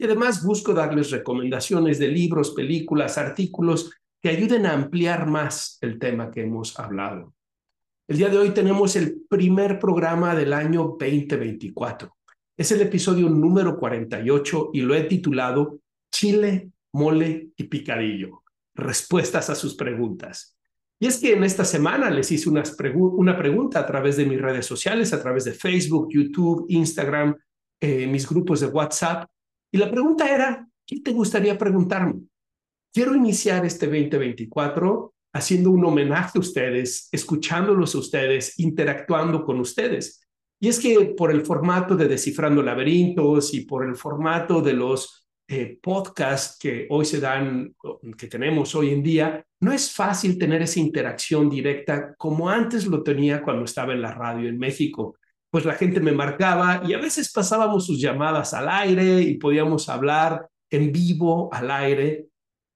y además busco darles recomendaciones de libros, películas, artículos que ayuden a ampliar más el tema que hemos hablado. El día de hoy tenemos el primer programa del año 2024. Es el episodio número 48 y lo he titulado Chile, mole y picadillo. Respuestas a sus preguntas. Y es que en esta semana les hice una pregunta a través de mis redes sociales, a través de Facebook, YouTube, Instagram, eh, mis grupos de WhatsApp, y la pregunta era, ¿qué te gustaría preguntarme? Quiero iniciar este 2024 haciendo un homenaje a ustedes, escuchándolos a ustedes, interactuando con ustedes. Y es que por el formato de Descifrando Laberintos y por el formato de los eh, podcasts que hoy se dan, que tenemos hoy en día, no es fácil tener esa interacción directa como antes lo tenía cuando estaba en la radio en México pues la gente me marcaba y a veces pasábamos sus llamadas al aire y podíamos hablar en vivo al aire.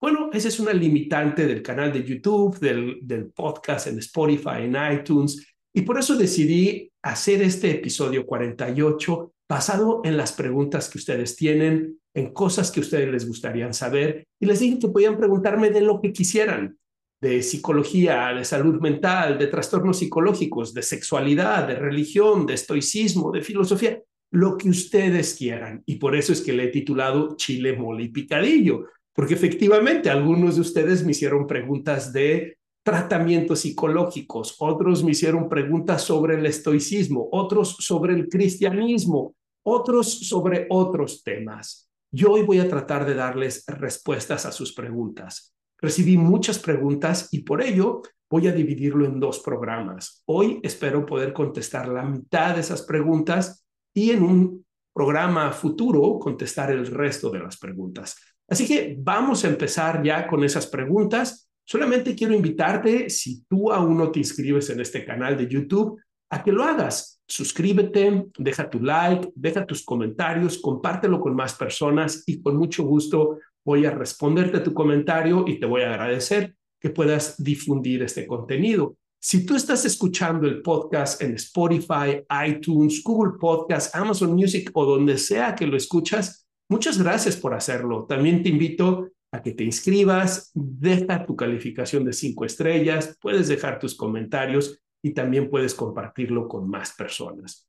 Bueno, esa es una limitante del canal de YouTube, del, del podcast en Spotify, en iTunes, y por eso decidí hacer este episodio 48 basado en las preguntas que ustedes tienen, en cosas que ustedes les gustaría saber, y les dije que podían preguntarme de lo que quisieran de psicología, de salud mental, de trastornos psicológicos, de sexualidad, de religión, de estoicismo, de filosofía, lo que ustedes quieran. Y por eso es que le he titulado Chile, Mole y Picadillo, porque efectivamente algunos de ustedes me hicieron preguntas de tratamientos psicológicos, otros me hicieron preguntas sobre el estoicismo, otros sobre el cristianismo, otros sobre otros temas. Yo hoy voy a tratar de darles respuestas a sus preguntas. Recibí muchas preguntas y por ello voy a dividirlo en dos programas. Hoy espero poder contestar la mitad de esas preguntas y en un programa futuro contestar el resto de las preguntas. Así que vamos a empezar ya con esas preguntas. Solamente quiero invitarte, si tú aún no te inscribes en este canal de YouTube, a que lo hagas. Suscríbete, deja tu like, deja tus comentarios, compártelo con más personas y con mucho gusto voy a responderte tu comentario y te voy a agradecer que puedas difundir este contenido. Si tú estás escuchando el podcast en Spotify, iTunes, Google Podcast, Amazon Music o donde sea que lo escuchas, muchas gracias por hacerlo. También te invito a que te inscribas, deja tu calificación de cinco estrellas, puedes dejar tus comentarios y también puedes compartirlo con más personas.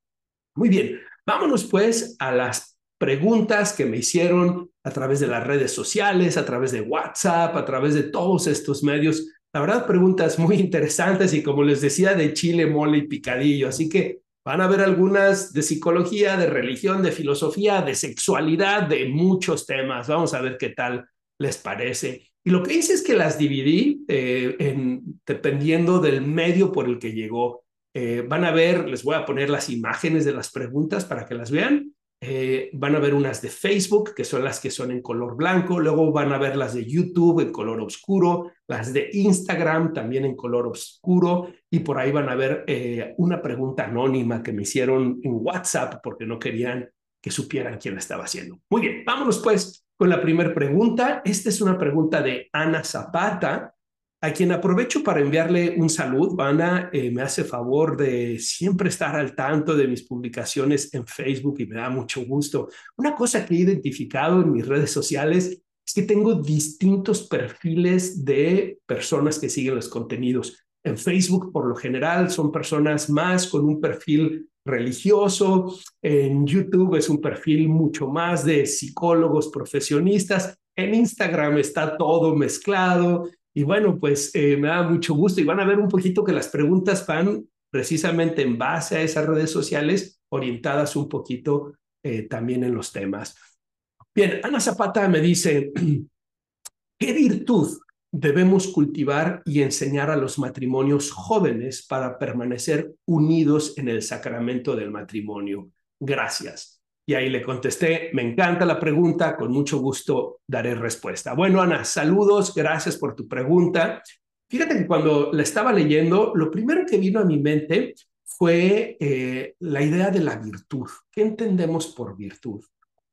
Muy bien, vámonos pues a las preguntas que me hicieron a través de las redes sociales, a través de WhatsApp, a través de todos estos medios. La verdad, preguntas muy interesantes y como les decía, de chile, mole y picadillo. Así que van a ver algunas de psicología, de religión, de filosofía, de sexualidad, de muchos temas. Vamos a ver qué tal les parece. Y lo que hice es que las dividí eh, en, dependiendo del medio por el que llegó. Eh, van a ver, les voy a poner las imágenes de las preguntas para que las vean. Eh, van a ver unas de Facebook, que son las que son en color blanco, luego van a ver las de YouTube en color oscuro, las de Instagram también en color oscuro, y por ahí van a ver eh, una pregunta anónima que me hicieron en WhatsApp porque no querían que supieran quién la estaba haciendo. Muy bien, vámonos pues con la primera pregunta. Esta es una pregunta de Ana Zapata a quien aprovecho para enviarle un saludo. Ana eh, me hace favor de siempre estar al tanto de mis publicaciones en Facebook y me da mucho gusto. Una cosa que he identificado en mis redes sociales es que tengo distintos perfiles de personas que siguen los contenidos. En Facebook, por lo general, son personas más con un perfil religioso. En YouTube es un perfil mucho más de psicólogos profesionistas. En Instagram está todo mezclado. Y bueno, pues eh, me da mucho gusto y van a ver un poquito que las preguntas van precisamente en base a esas redes sociales orientadas un poquito eh, también en los temas. Bien, Ana Zapata me dice, ¿qué virtud debemos cultivar y enseñar a los matrimonios jóvenes para permanecer unidos en el sacramento del matrimonio? Gracias. Y ahí le contesté, me encanta la pregunta, con mucho gusto daré respuesta. Bueno, Ana, saludos, gracias por tu pregunta. Fíjate que cuando la estaba leyendo, lo primero que vino a mi mente fue eh, la idea de la virtud. ¿Qué entendemos por virtud?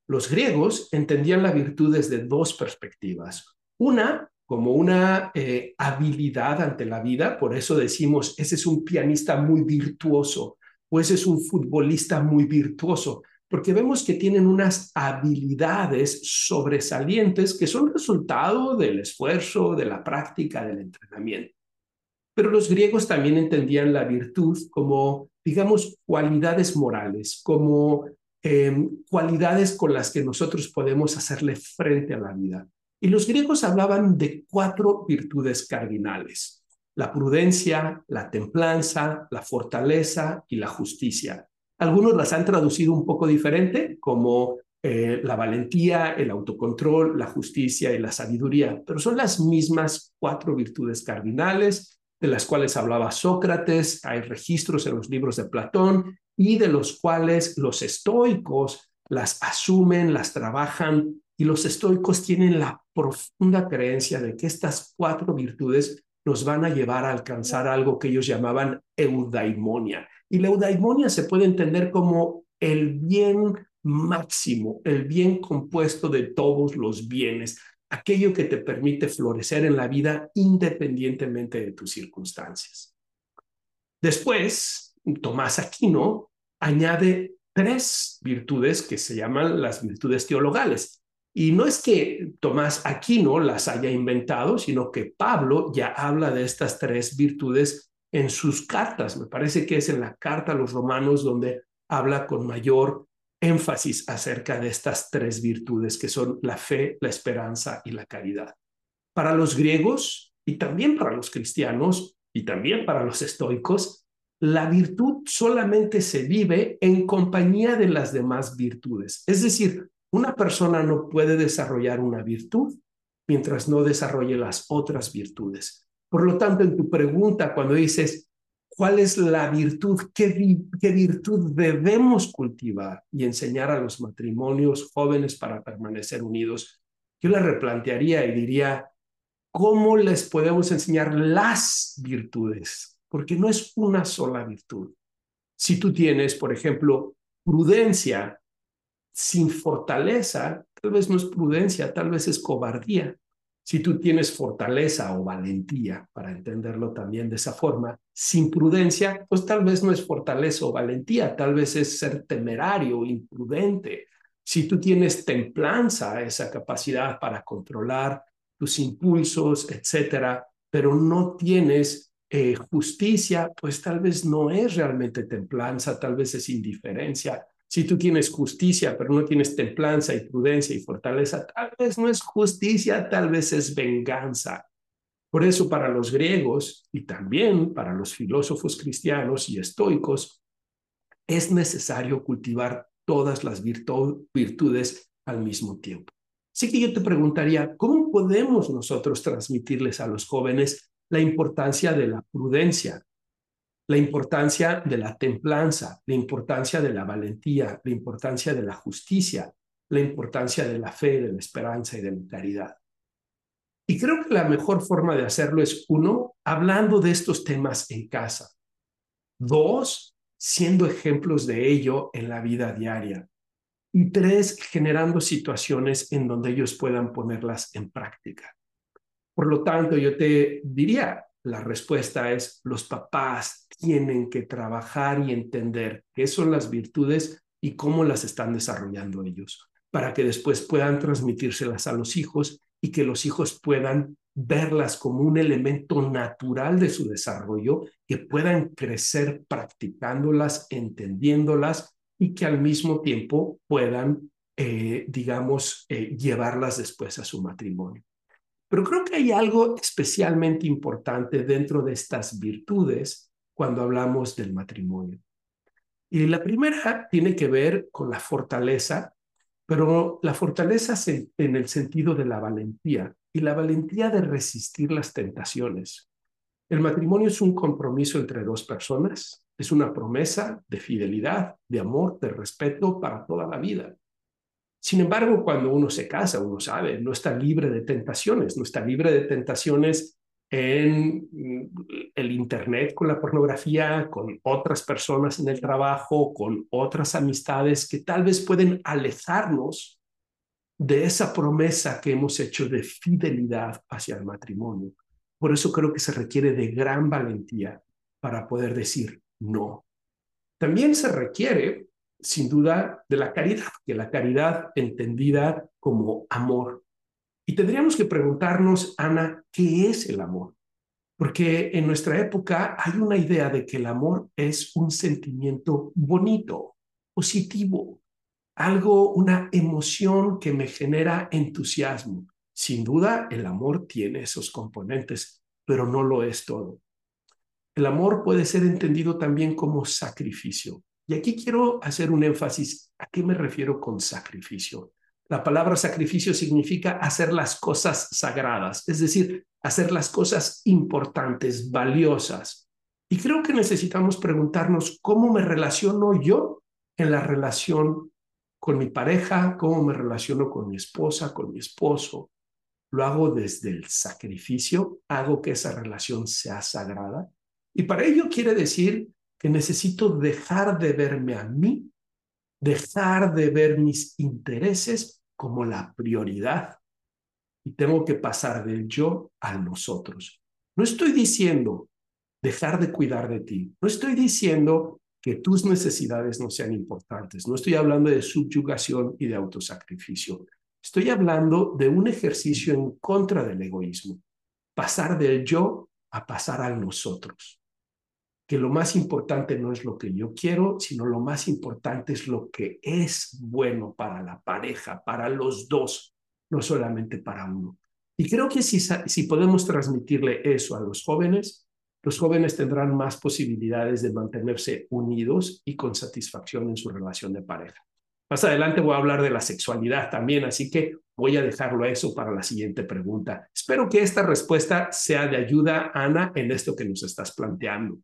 Los griegos entendían la virtud desde dos perspectivas. Una, como una eh, habilidad ante la vida, por eso decimos, ese es un pianista muy virtuoso o ese es un futbolista muy virtuoso, porque vemos que tienen unas habilidades sobresalientes que son resultado del esfuerzo, de la práctica, del entrenamiento. Pero los griegos también entendían la virtud como, digamos, cualidades morales, como em, cualidades con las que nosotros podemos hacerle frente a la vida. Y los griegos hablaban de cuatro virtudes cardinales, la prudencia, la templanza, la fortaleza y la justicia. Algunos las han traducido un poco diferente, como eh, la valentía, el autocontrol, la justicia y la sabiduría, pero son las mismas cuatro virtudes cardinales de las cuales hablaba Sócrates, hay registros en los libros de Platón y de los cuales los estoicos las asumen, las trabajan y los estoicos tienen la profunda creencia de que estas cuatro virtudes nos van a llevar a alcanzar algo que ellos llamaban eudaimonia. Y la eudaimonia se puede entender como el bien máximo, el bien compuesto de todos los bienes, aquello que te permite florecer en la vida independientemente de tus circunstancias. Después, Tomás Aquino añade tres virtudes que se llaman las virtudes teologales. Y no es que Tomás Aquino las haya inventado, sino que Pablo ya habla de estas tres virtudes en sus cartas. Me parece que es en la carta a los romanos donde habla con mayor énfasis acerca de estas tres virtudes que son la fe, la esperanza y la caridad. Para los griegos y también para los cristianos y también para los estoicos, la virtud solamente se vive en compañía de las demás virtudes. Es decir, una persona no puede desarrollar una virtud mientras no desarrolle las otras virtudes. Por lo tanto, en tu pregunta, cuando dices, cuál es la virtud, qué, virtud debemos cultivar y enseñar a los matrimonios jóvenes para permanecer unidos. Yo le replantearía y diría, ¿cómo les podemos enseñar las virtudes? Porque no es una sola virtud. Si tú tienes, por ejemplo, prudencia sin fortaleza, tal vez no es prudencia, tal vez es cobardía. Si tú tienes fortaleza o valentía, para entenderlo también de esa forma, sin prudencia, pues tal vez no es fortaleza o valentía, tal vez es ser temerario imprudente. Si tú tienes templanza, esa capacidad para controlar tus impulsos, etcétera, pero no tienes eh, justicia, pues tal vez no es realmente templanza, tal vez es indiferencia, si tú tienes justicia, pero no tienes templanza y prudencia y fortaleza, tal vez no es justicia, tal vez es venganza. Por eso para los griegos y también para los filósofos cristianos y estoicos, es necesario cultivar todas las virtudes al mismo tiempo. Así que yo te preguntaría, ¿cómo podemos nosotros transmitirles a los jóvenes la importancia de la prudencia, la importancia de la templanza, la importancia de la valentía, la importancia de la justicia, la importancia de la fe, de la esperanza y de la caridad. Y creo que la mejor forma de hacerlo es, uno, hablando de estos temas en casa. Dos, siendo ejemplos de ello en la vida diaria. Y tres, generando situaciones en donde ellos puedan ponerlas en práctica. Por lo tanto, yo te diría, la respuesta es los papás tienen que trabajar y entender qué son las virtudes y cómo las están desarrollando ellos, para que después puedan transmitírselas a los hijos y que los hijos puedan verlas como un elemento natural de su desarrollo, que puedan crecer practicándolas, entendiéndolas y que al mismo tiempo puedan, eh, digamos, eh, llevarlas después a su matrimonio. Pero creo que hay algo especialmente importante dentro de estas virtudes cuando hablamos del matrimonio. Y la primera tiene que ver con la fortaleza, pero la fortaleza en el sentido de la valentía y la valentía de resistir las tentaciones. El matrimonio es un compromiso entre dos personas, es una promesa de fidelidad, de amor, de respeto para toda la vida. Sin embargo, cuando uno se casa, uno sabe, no está libre de tentaciones, no está libre de tentaciones en el Internet con la pornografía, con otras personas en el trabajo, con otras amistades que tal vez pueden alejarnos de esa promesa que hemos hecho de fidelidad hacia el matrimonio. Por eso creo que se requiere de gran valentía para poder decir no. También se requiere, sin duda, de la caridad, que la caridad entendida como amor. Y tendríamos que preguntarnos, Ana, ¿qué es el amor? Porque en nuestra época hay una idea de que el amor es un sentimiento bonito, positivo, algo, una emoción que me genera entusiasmo. Sin duda, el amor tiene esos componentes, pero no lo es todo. El amor puede ser entendido también como sacrificio. Y aquí quiero hacer un énfasis. ¿A qué me refiero con sacrificio? La palabra sacrificio significa hacer las cosas sagradas, es decir, hacer las cosas importantes, valiosas. Y creo que necesitamos preguntarnos cómo me relaciono yo en la relación con mi pareja, cómo me relaciono con mi esposa, con mi esposo. Lo hago desde el sacrificio, hago que esa relación sea sagrada. Y para ello quiere decir que necesito dejar de verme a mí, dejar de ver mis intereses como la prioridad. Y tengo que pasar del yo al nosotros. No estoy diciendo dejar de cuidar de ti, no estoy diciendo que tus necesidades no sean importantes, no estoy hablando de subyugación y de autosacrificio, estoy hablando de un ejercicio en contra del egoísmo, pasar del yo a pasar al nosotros que lo más importante no es lo que yo quiero, sino lo más importante es lo que es bueno para la pareja, para los dos, no solamente para uno. Y creo que si, si podemos transmitirle eso a los jóvenes, los jóvenes tendrán más posibilidades de mantenerse unidos y con satisfacción en su relación de pareja. Más adelante voy a hablar de la sexualidad también, así que voy a dejarlo a eso para la siguiente pregunta. Espero que esta respuesta sea de ayuda, Ana, en esto que nos estás planteando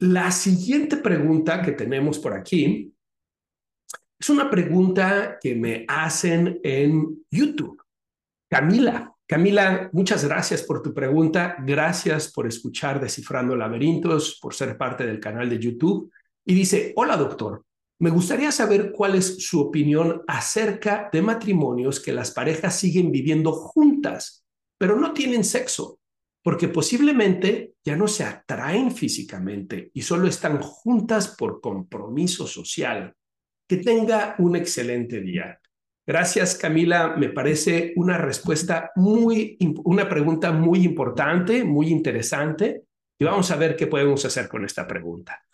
la siguiente pregunta que tenemos por aquí es una pregunta que me hacen en YouTube. Camila, Camila, muchas gracias por tu pregunta. Gracias por escuchar Descifrando Laberintos, por ser parte del canal de YouTube. Y dice, hola doctor, me gustaría saber cuál es su opinión acerca de matrimonios que las parejas siguen viviendo juntas, pero no tienen sexo porque posiblemente ya no se atraen físicamente y solo están juntas por compromiso social. Que tenga un excelente día. Gracias, Camila. Me parece una respuesta muy, una pregunta muy importante, muy interesante. Y vamos a ver qué podemos hacer con esta pregunta.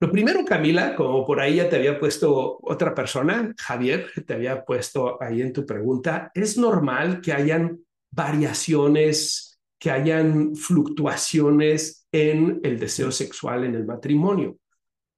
Lo primero, Camila, como por ahí ya te había puesto otra persona, Javier, te había puesto ahí en tu pregunta, es normal que hayan variaciones que hayan fluctuaciones en el deseo sexual en el matrimonio.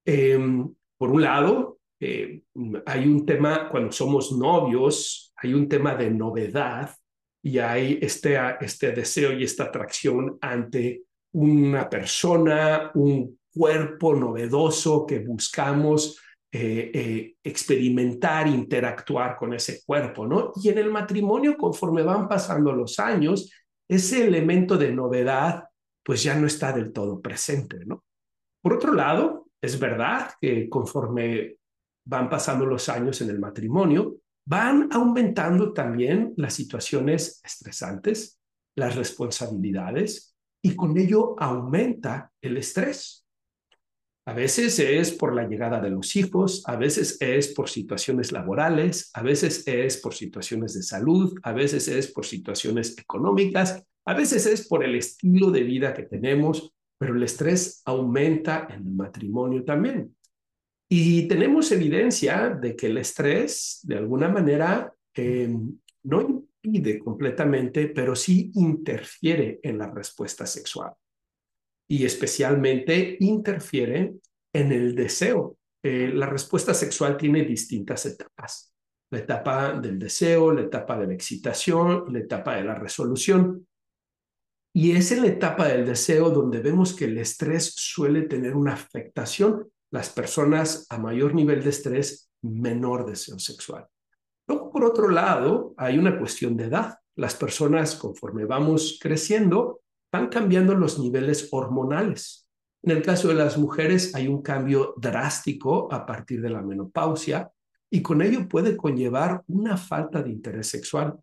Em, por un lado, eh, hay un tema, cuando somos novios, hay un tema de novedad y hay este, este deseo y esta atracción ante una persona, un cuerpo novedoso que buscamos eh, eh, experimentar, interactuar con ese cuerpo, ¿no? Y en el matrimonio, conforme van pasando los años, ese elemento de novedad pues ya no está del todo presente, ¿no? Por otro lado, es verdad que conforme van pasando los años en el matrimonio, van aumentando también las situaciones estresantes, las responsabilidades y con ello aumenta el estrés. A veces es por la llegada de los hijos, a veces es por situaciones laborales, a veces es por situaciones de salud, a veces es por situaciones económicas, a veces es por el estilo de vida que tenemos, pero el estrés aumenta en el matrimonio también. Y tenemos evidencia de que el estrés, de alguna manera, em, no impide completamente, pero sí interfiere en la respuesta sexual y especialmente interfiere en el deseo. Eh, la respuesta sexual tiene distintas etapas. La etapa del deseo, la etapa de la excitación, la etapa de la resolución. Y es en la etapa del deseo donde vemos que el estrés suele tener una afectación. Las personas a mayor nivel de estrés, menor deseo sexual. Luego, por otro lado, hay una cuestión de edad. Las personas, conforme vamos creciendo, van cambiando los niveles hormonales. En el caso de las mujeres hay un cambio drástico a partir de la menopausia y con ello puede conllevar una falta de interés sexual.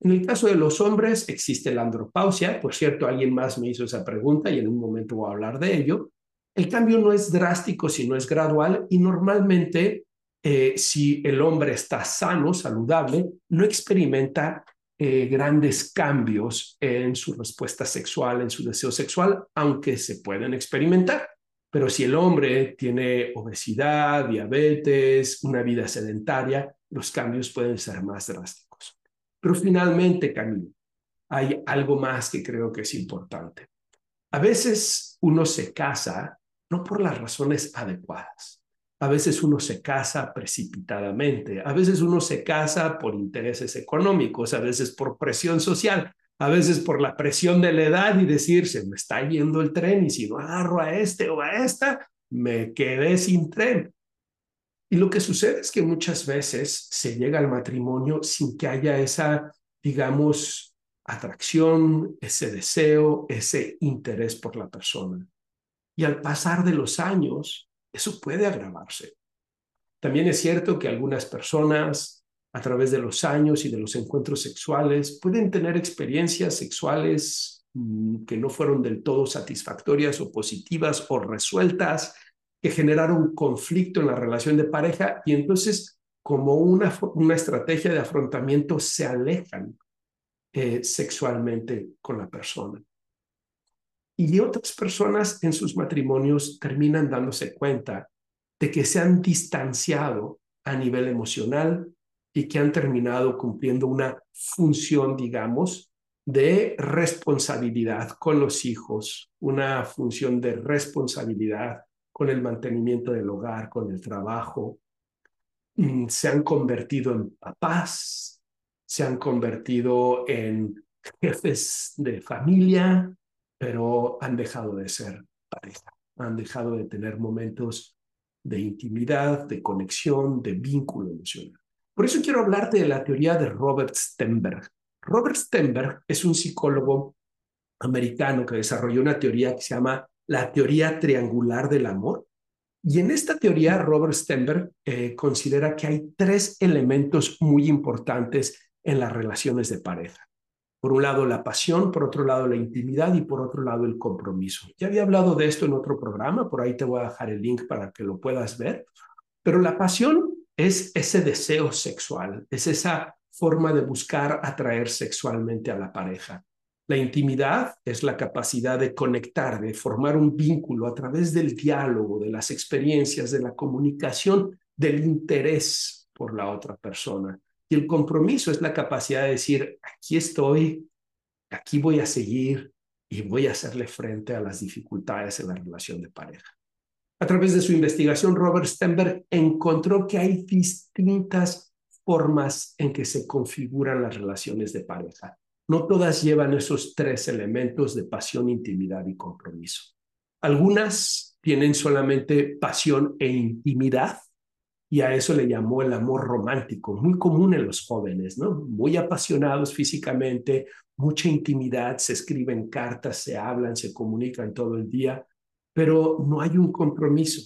En el caso de los hombres existe la andropausia, por cierto, alguien más me hizo esa pregunta y en un momento voy a hablar de ello. El cambio no es drástico, sino es gradual y normalmente eh, si el hombre está sano, saludable, no experimenta eh, grandes cambios en su respuesta sexual, en su deseo sexual, aunque se pueden experimentar. Pero si el hombre tiene obesidad, diabetes, una vida sedentaria, los cambios pueden ser más drásticos. Pero finalmente, Camilo, hay algo más que creo que es importante. A veces uno se casa no por las razones adecuadas. A veces uno se casa precipitadamente, a veces uno se casa por intereses económicos, a veces por presión social, a veces por la presión de la edad y decir, se me está yendo el tren y si no agarro a este o a esta, me quedé sin tren. Y lo que sucede es que muchas veces se llega al matrimonio sin que haya esa, digamos, atracción, ese deseo, ese interés por la persona. Y al pasar de los años, eso puede agravarse. También es cierto que algunas personas, a través de los años y de los encuentros sexuales, pueden tener experiencias sexuales mm, que no fueron del todo satisfactorias o positivas o resueltas que generaron conflicto en la relación de pareja y entonces como una, una estrategia de afrontamiento se alejan eh, sexualmente con la persona. Y otras personas en sus matrimonios terminan dándose cuenta de que se han distanciado a nivel emocional y que han terminado cumpliendo una función, digamos, de responsabilidad con los hijos, una función de responsabilidad con el mantenimiento del hogar, con el trabajo. Mm, se han convertido en papás, se han convertido en jefes de familia, pero han dejado de ser pareja, han dejado de tener momentos de intimidad, de conexión, de vínculo emocional. Por eso quiero hablarte de la teoría de Robert Stenberg. Robert Stenberg es un psicólogo americano que desarrolló una teoría que se llama la teoría triangular del amor. Y en esta teoría, Robert Stenberg eh, considera que hay tres elementos muy importantes en las relaciones de pareja. Por un lado, la pasión, por otro lado, la intimidad y por otro lado, el compromiso. Ya había hablado de esto en otro programa, por ahí te voy a dejar el link para que lo puedas ver. Pero la pasión es ese deseo sexual, es esa forma de buscar atraer sexualmente a la pareja. La intimidad es la capacidad de conectar, de formar un vínculo a través del diálogo, de las experiencias, de la comunicación, del interés por la otra persona. Y el compromiso es la capacidad de decir, aquí estoy, aquí voy a seguir y voy a hacerle frente a las dificultades en la relación de pareja. A través de su investigación, Robert Stenberg encontró que hay distintas formas en que se configuran las relaciones de pareja. No todas llevan esos tres elementos de pasión, intimidad y compromiso. Algunas tienen solamente pasión e intimidad y a eso le llamó el amor romántico, muy común en los jóvenes, ¿no? Muy apasionados físicamente, mucha intimidad, se escriben cartas, se hablan, se comunican todo el día, pero no hay un compromiso.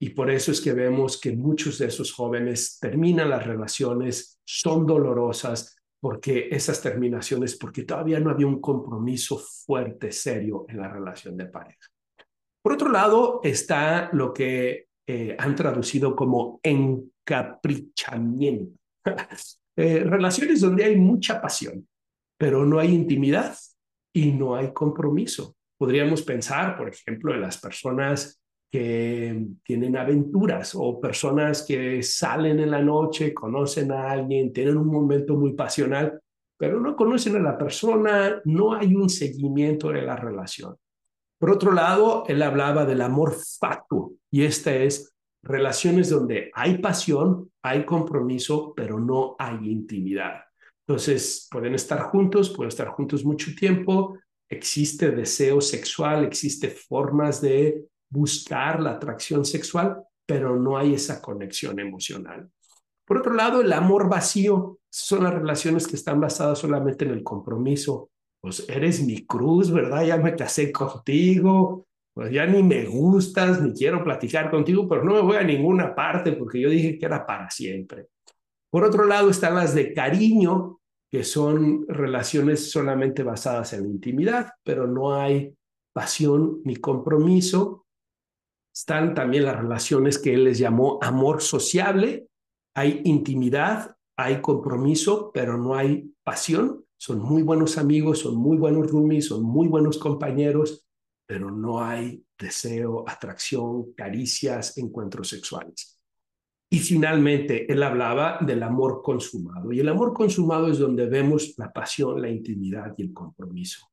Y por eso es que vemos que muchos de esos jóvenes terminan las relaciones, son dolorosas, porque esas terminaciones, porque todavía no había un compromiso fuerte, serio en la relación de pareja. Por otro lado, está lo que eh, han traducido como encaprichamiento. Eh, relaciones donde hay mucha pasión, pero no hay intimidad y no hay compromiso. Podríamos pensar, por ejemplo, en las personas que tienen aventuras o personas que salen en la noche, conocen a alguien, tienen un momento muy pasional, pero no conocen a la persona, no hay un seguimiento de la relación. Por otro lado, él hablaba del amor fatuo y esta es relaciones donde hay pasión, hay compromiso, pero no hay intimidad. Entonces, pueden estar juntos, pueden estar juntos mucho tiempo, existe deseo sexual, existe formas de buscar la atracción sexual, pero no hay esa conexión emocional. Por otro lado, el amor vacío son las relaciones que están basadas solamente en el compromiso. Pues eres mi cruz, ¿verdad? Ya me casé contigo, pues ya ni me gustas, ni quiero platicar contigo, pero no me voy a ninguna parte porque yo dije que era para siempre. Por otro lado, están las de cariño, que son relaciones solamente basadas en intimidad, pero no hay pasión ni compromiso. Están también las relaciones que él les llamó amor sociable. Hay intimidad, hay compromiso, pero no hay pasión. Son muy buenos amigos, son muy buenos roomies, son muy buenos compañeros, pero no hay deseo, atracción, caricias, encuentros sexuales. Y finalmente, él hablaba del amor consumado. Y el amor consumado es donde vemos la pasión, la intimidad y el compromiso.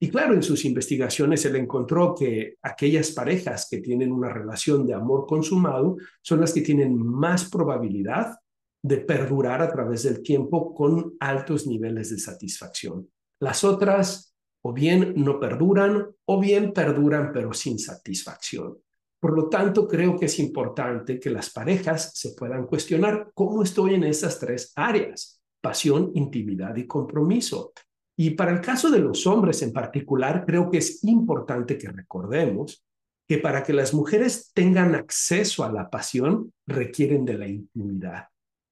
Y claro, en sus investigaciones él encontró que aquellas parejas que tienen una relación de amor consumado son las que tienen más probabilidad de perdurar a través del tiempo con altos niveles de satisfacción. Las otras o bien no perduran o bien perduran pero sin satisfacción. Por lo tanto, creo que es importante que las parejas se puedan cuestionar cómo estoy en esas tres áreas, pasión, intimidad y compromiso. Y para el caso de los hombres en particular, creo que es importante que recordemos que para que las mujeres tengan acceso a la pasión, requieren de la intimidad.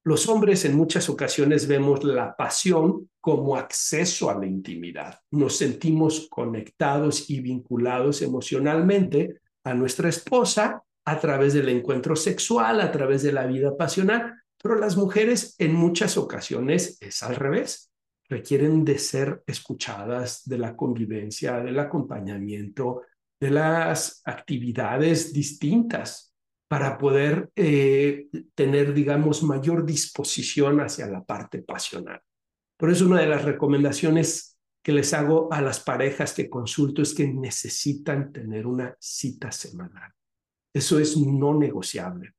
Los hombres en muchas ocasiones vemos la pasión como acceso a la intimidad. Nos sentimos conectados y vinculados emocionalmente a nuestra esposa a través del encuentro sexual, a través de la vida pasional, pero las mujeres en muchas ocasiones es al revés. Requieren de ser escuchadas, de la convivencia, del acompañamiento, de las actividades distintas para poder eh, tener, digamos, mayor disposición hacia la parte pasional. Por eso una de las recomendaciones que les hago a las parejas que consulto es que necesitan tener una cita semanal. Eso es no negociable.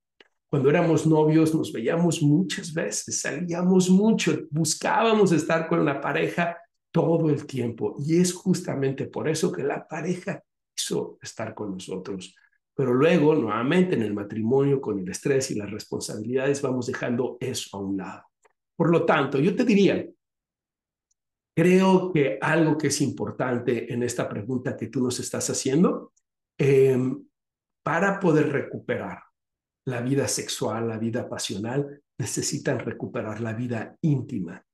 Cuando éramos novios nos veíamos muchas veces, salíamos mucho, buscábamos estar con la pareja todo el tiempo. Y es justamente por eso que la pareja quiso estar con nosotros. Pero luego, nuevamente, en el matrimonio, con el estrés y las responsabilidades, vamos dejando eso a un lado. Por lo tanto, yo te diría, Creo que algo que es importante en esta pregunta que tú nos estás haciendo, em, para poder recuperar la vida sexual, la vida pasional, necesitan recuperar la vida íntima,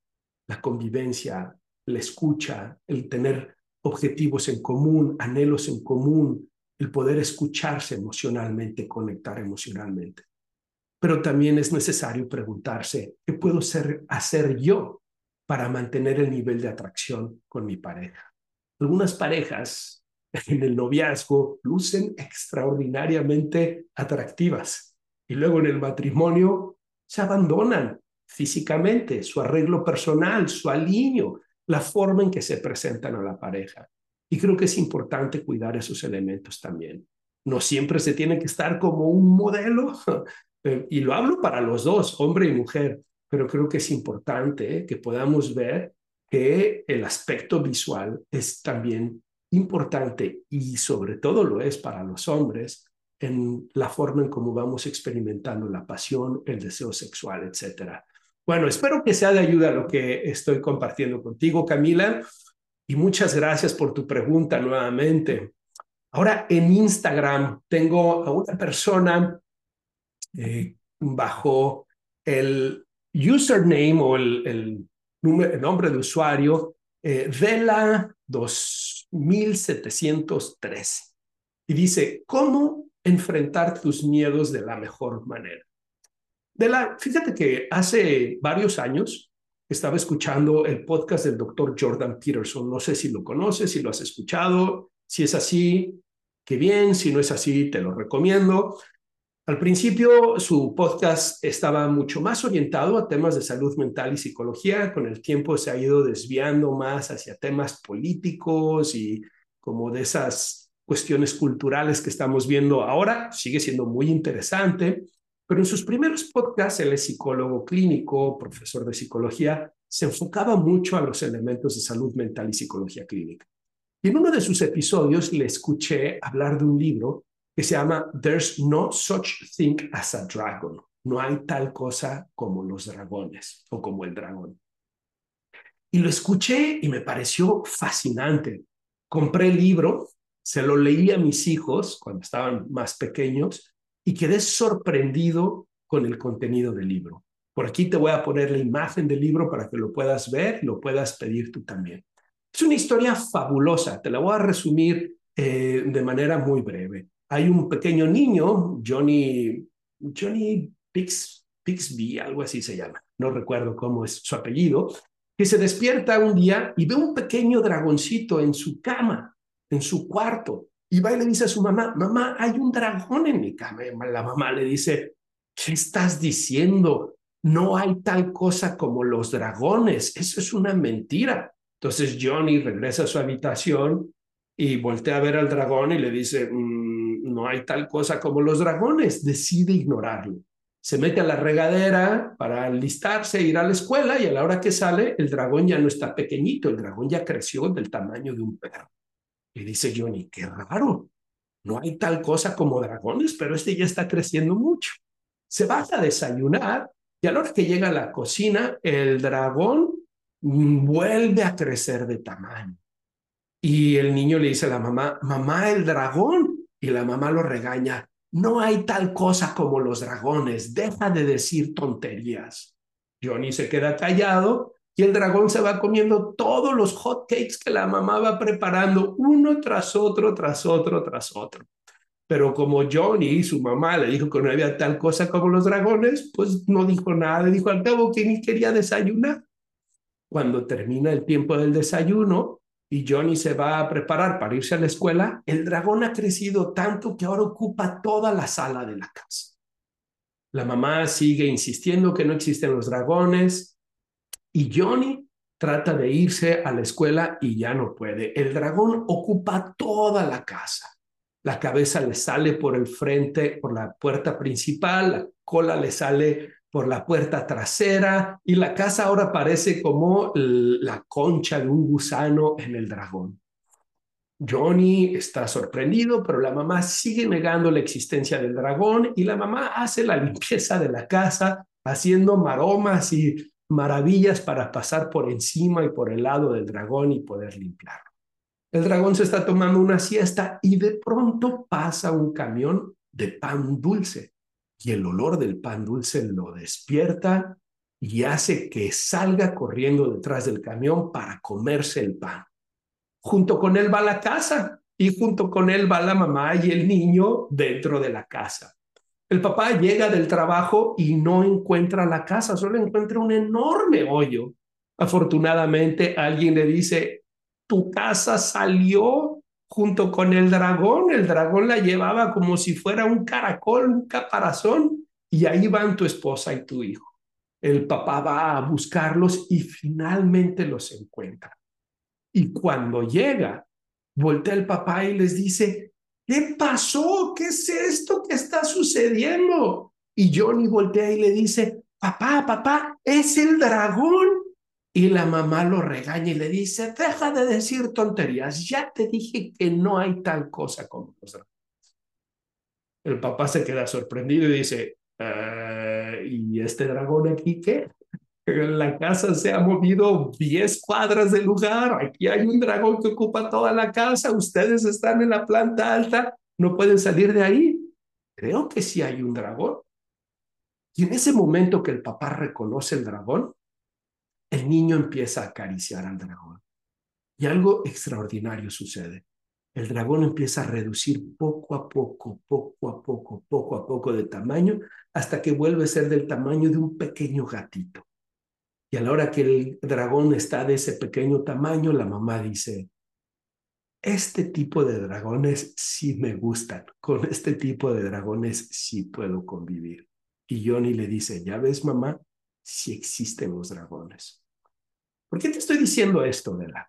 la convivencia, la escucha, el tener objetivos en común, anhelos en común, el poder escucharse emocionalmente, conectar emocionalmente. Pero también es necesario preguntarse, ¿qué puedo ser, hacer yo para mantener el nivel de atracción con mi pareja. Algunas parejas en el noviazgo lucen extraordinariamente atractivas y luego en el matrimonio se abandonan físicamente, su arreglo personal, su aliño, la forma en que se presentan a la pareja. Y creo que es importante cuidar esos elementos también. No siempre se tiene que estar como un modelo, y lo hablo para los dos, hombre y mujer, pero creo que es importante ¿eh? que podamos ver que el aspecto visual es también importante y sobre todo lo es para los hombres en la forma en cómo vamos experimentando la pasión, el deseo sexual, etcétera. Bueno, espero que sea de ayuda lo que estoy compartiendo contigo, Camila, y muchas gracias por tu pregunta nuevamente. Ahora en Instagram tengo a una persona eh, bajo el username o el, nombre de usuario eh, Vela 2713 y dice, ¿cómo enfrentar tus miedos de la mejor manera? Vela, fíjate que hace varios años estaba escuchando el podcast del doctor Jordan Peterson. No sé si lo conoces, si lo has escuchado. Si es así, qué bien. Si no es así, te lo recomiendo. Al principio su podcast estaba mucho más orientado a temas de salud mental y psicología. Con el tiempo se ha ido desviando más hacia temas políticos y como de esas cuestiones culturales que estamos viendo ahora. Sigue siendo muy interesante, pero en sus primeros podcasts él es psicólogo clínico, profesor de psicología, se enfocaba mucho a los elementos de salud mental y psicología clínica. Y en uno de sus episodios le escuché hablar de un libro que se llama There's No Such Thing as a Dragon. No hay tal cosa como los dragones o como el dragón. Y lo escuché y me pareció fascinante. Compré el libro, se lo leí a mis hijos cuando estaban más pequeños y quedé sorprendido con el contenido del libro. Por aquí te voy a poner la imagen del libro para que lo puedas ver y lo puedas pedir tú también. Es una historia fabulosa, te la voy a resumir eh, de manera muy breve. Hay un pequeño niño, Johnny, Johnny Pix, Pixby, algo así se llama, no recuerdo cómo es su apellido, que se despierta un día y ve un pequeño dragoncito en su cama, en su cuarto, y va y le dice a su mamá, mamá, hay un dragón en mi cama. La mamá le dice, ¿qué estás diciendo? No hay tal cosa como los dragones, eso es una mentira. Entonces Johnny regresa a su habitación y voltea a ver al dragón y le dice, mm, no hay tal cosa como los dragones, decide ignorarlo. Se mete a la regadera para alistarse, ir a la escuela y a la hora que sale, el dragón ya no está pequeñito, el dragón ya creció del tamaño de un perro. Y dice Johnny, qué raro, no hay tal cosa como dragones, pero este ya está creciendo mucho. Se va a desayunar y a la hora que llega a la cocina, el dragón vuelve a crecer de tamaño. Y el niño le dice a la mamá, mamá, el dragón. Y la mamá lo regaña, no hay tal cosa como los dragones, deja de decir tonterías. Johnny se queda callado y el dragón se va comiendo todos los hot cakes que la mamá va preparando, uno tras otro, tras otro, tras otro. Pero como Johnny y su mamá le dijo que no había tal cosa como los dragones, pues no dijo nada, dijo al cabo que ni quería desayunar. Cuando termina el tiempo del desayuno y Johnny se va a preparar para irse a la escuela, el dragón ha crecido tanto que ahora ocupa toda la sala de la casa. La mamá sigue insistiendo que no existen los dragones y Johnny trata de irse a la escuela y ya no puede. El dragón ocupa toda la casa. La cabeza le sale por el frente, por la puerta principal, la cola le sale por la puerta trasera y la casa ahora parece como la concha de un gusano en el dragón. Johnny está sorprendido, pero la mamá sigue negando la existencia del dragón y la mamá hace la limpieza de la casa haciendo maromas y maravillas para pasar por encima y por el lado del dragón y poder limpiarlo. El dragón se está tomando una siesta y de pronto pasa un camión de pan dulce y el olor del pan dulce lo despierta y hace que salga corriendo detrás del camión para comerse el pan. Junto con él va la casa y junto con él va la mamá y el niño dentro de la casa. El papá llega del trabajo y no encuentra la casa, solo encuentra un enorme hoyo. Afortunadamente alguien le dice, tu casa salió junto con el dragón. El dragón la llevaba como si fuera un caracol, un caparazón, y ahí van tu esposa y tu hijo. El papá va a buscarlos y finalmente los encuentra. Y cuando llega, voltea el papá y les dice, ¿qué pasó? ¿Qué es esto que está sucediendo? Y Johnny voltea y le dice, papá, papá, es el dragón. Y la mamá lo regaña y le dice, deja de decir tonterías, ya te dije que no hay tal cosa como los dragones. El papá se queda sorprendido y dice, eh, ¿y este dragón aquí qué? La casa se ha movido 10 cuadras del lugar, aquí hay un dragón que ocupa toda la casa, ustedes están en la planta alta, no pueden salir de ahí. Creo que sí hay un dragón. Y en ese momento que el papá reconoce el dragón, el niño empieza a acariciar al dragón. Y algo extraordinario sucede. El dragón empieza a reducir poco a poco, poco a poco, poco a poco de tamaño, hasta que vuelve a ser del tamaño de un pequeño gatito. Y a la hora que el dragón está de ese pequeño tamaño, la mamá dice, este tipo de dragones sí me gustan, con este tipo de dragones sí puedo convivir. Y Johnny le dice, ya ves mamá, sí existen los dragones. ¿Por qué te estoy diciendo esto, verdad?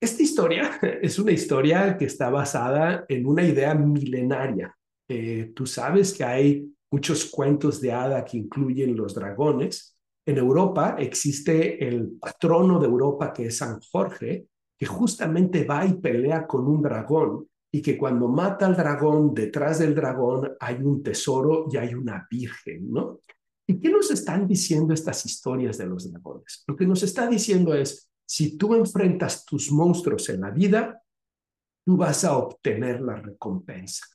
Esta historia es una historia que está basada en una idea milenaria. Eh, tú sabes que hay muchos cuentos de hada que incluyen los dragones. En Europa existe el patrono de Europa que es San Jorge que justamente va y pelea con un dragón y que cuando mata al dragón, detrás del dragón hay un tesoro y hay una virgen, ¿no? ¿Y qué nos están diciendo estas historias de los dragones? Lo que nos está diciendo es, si tú enfrentas tus monstruos en la vida, tú vas a obtener la recompensa.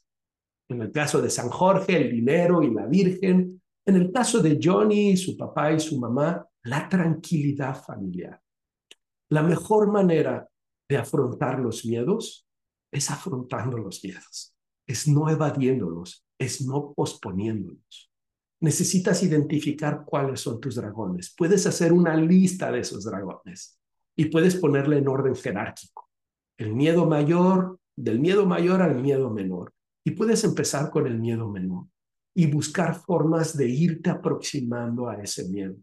En el caso de San Jorge, el dinero y la Virgen. En el caso de Johnny, su papá y su mamá, la tranquilidad familiar. La mejor manera de afrontar los miedos es afrontando los miedos, es no evadiéndolos, es no posponiéndolos. Necesitas identificar cuáles son tus dragones. Puedes hacer una lista de esos dragones y puedes ponerle en orden jerárquico. El miedo mayor, del miedo mayor al miedo menor. Y puedes empezar con el miedo menor y buscar formas de irte aproximando a ese miedo.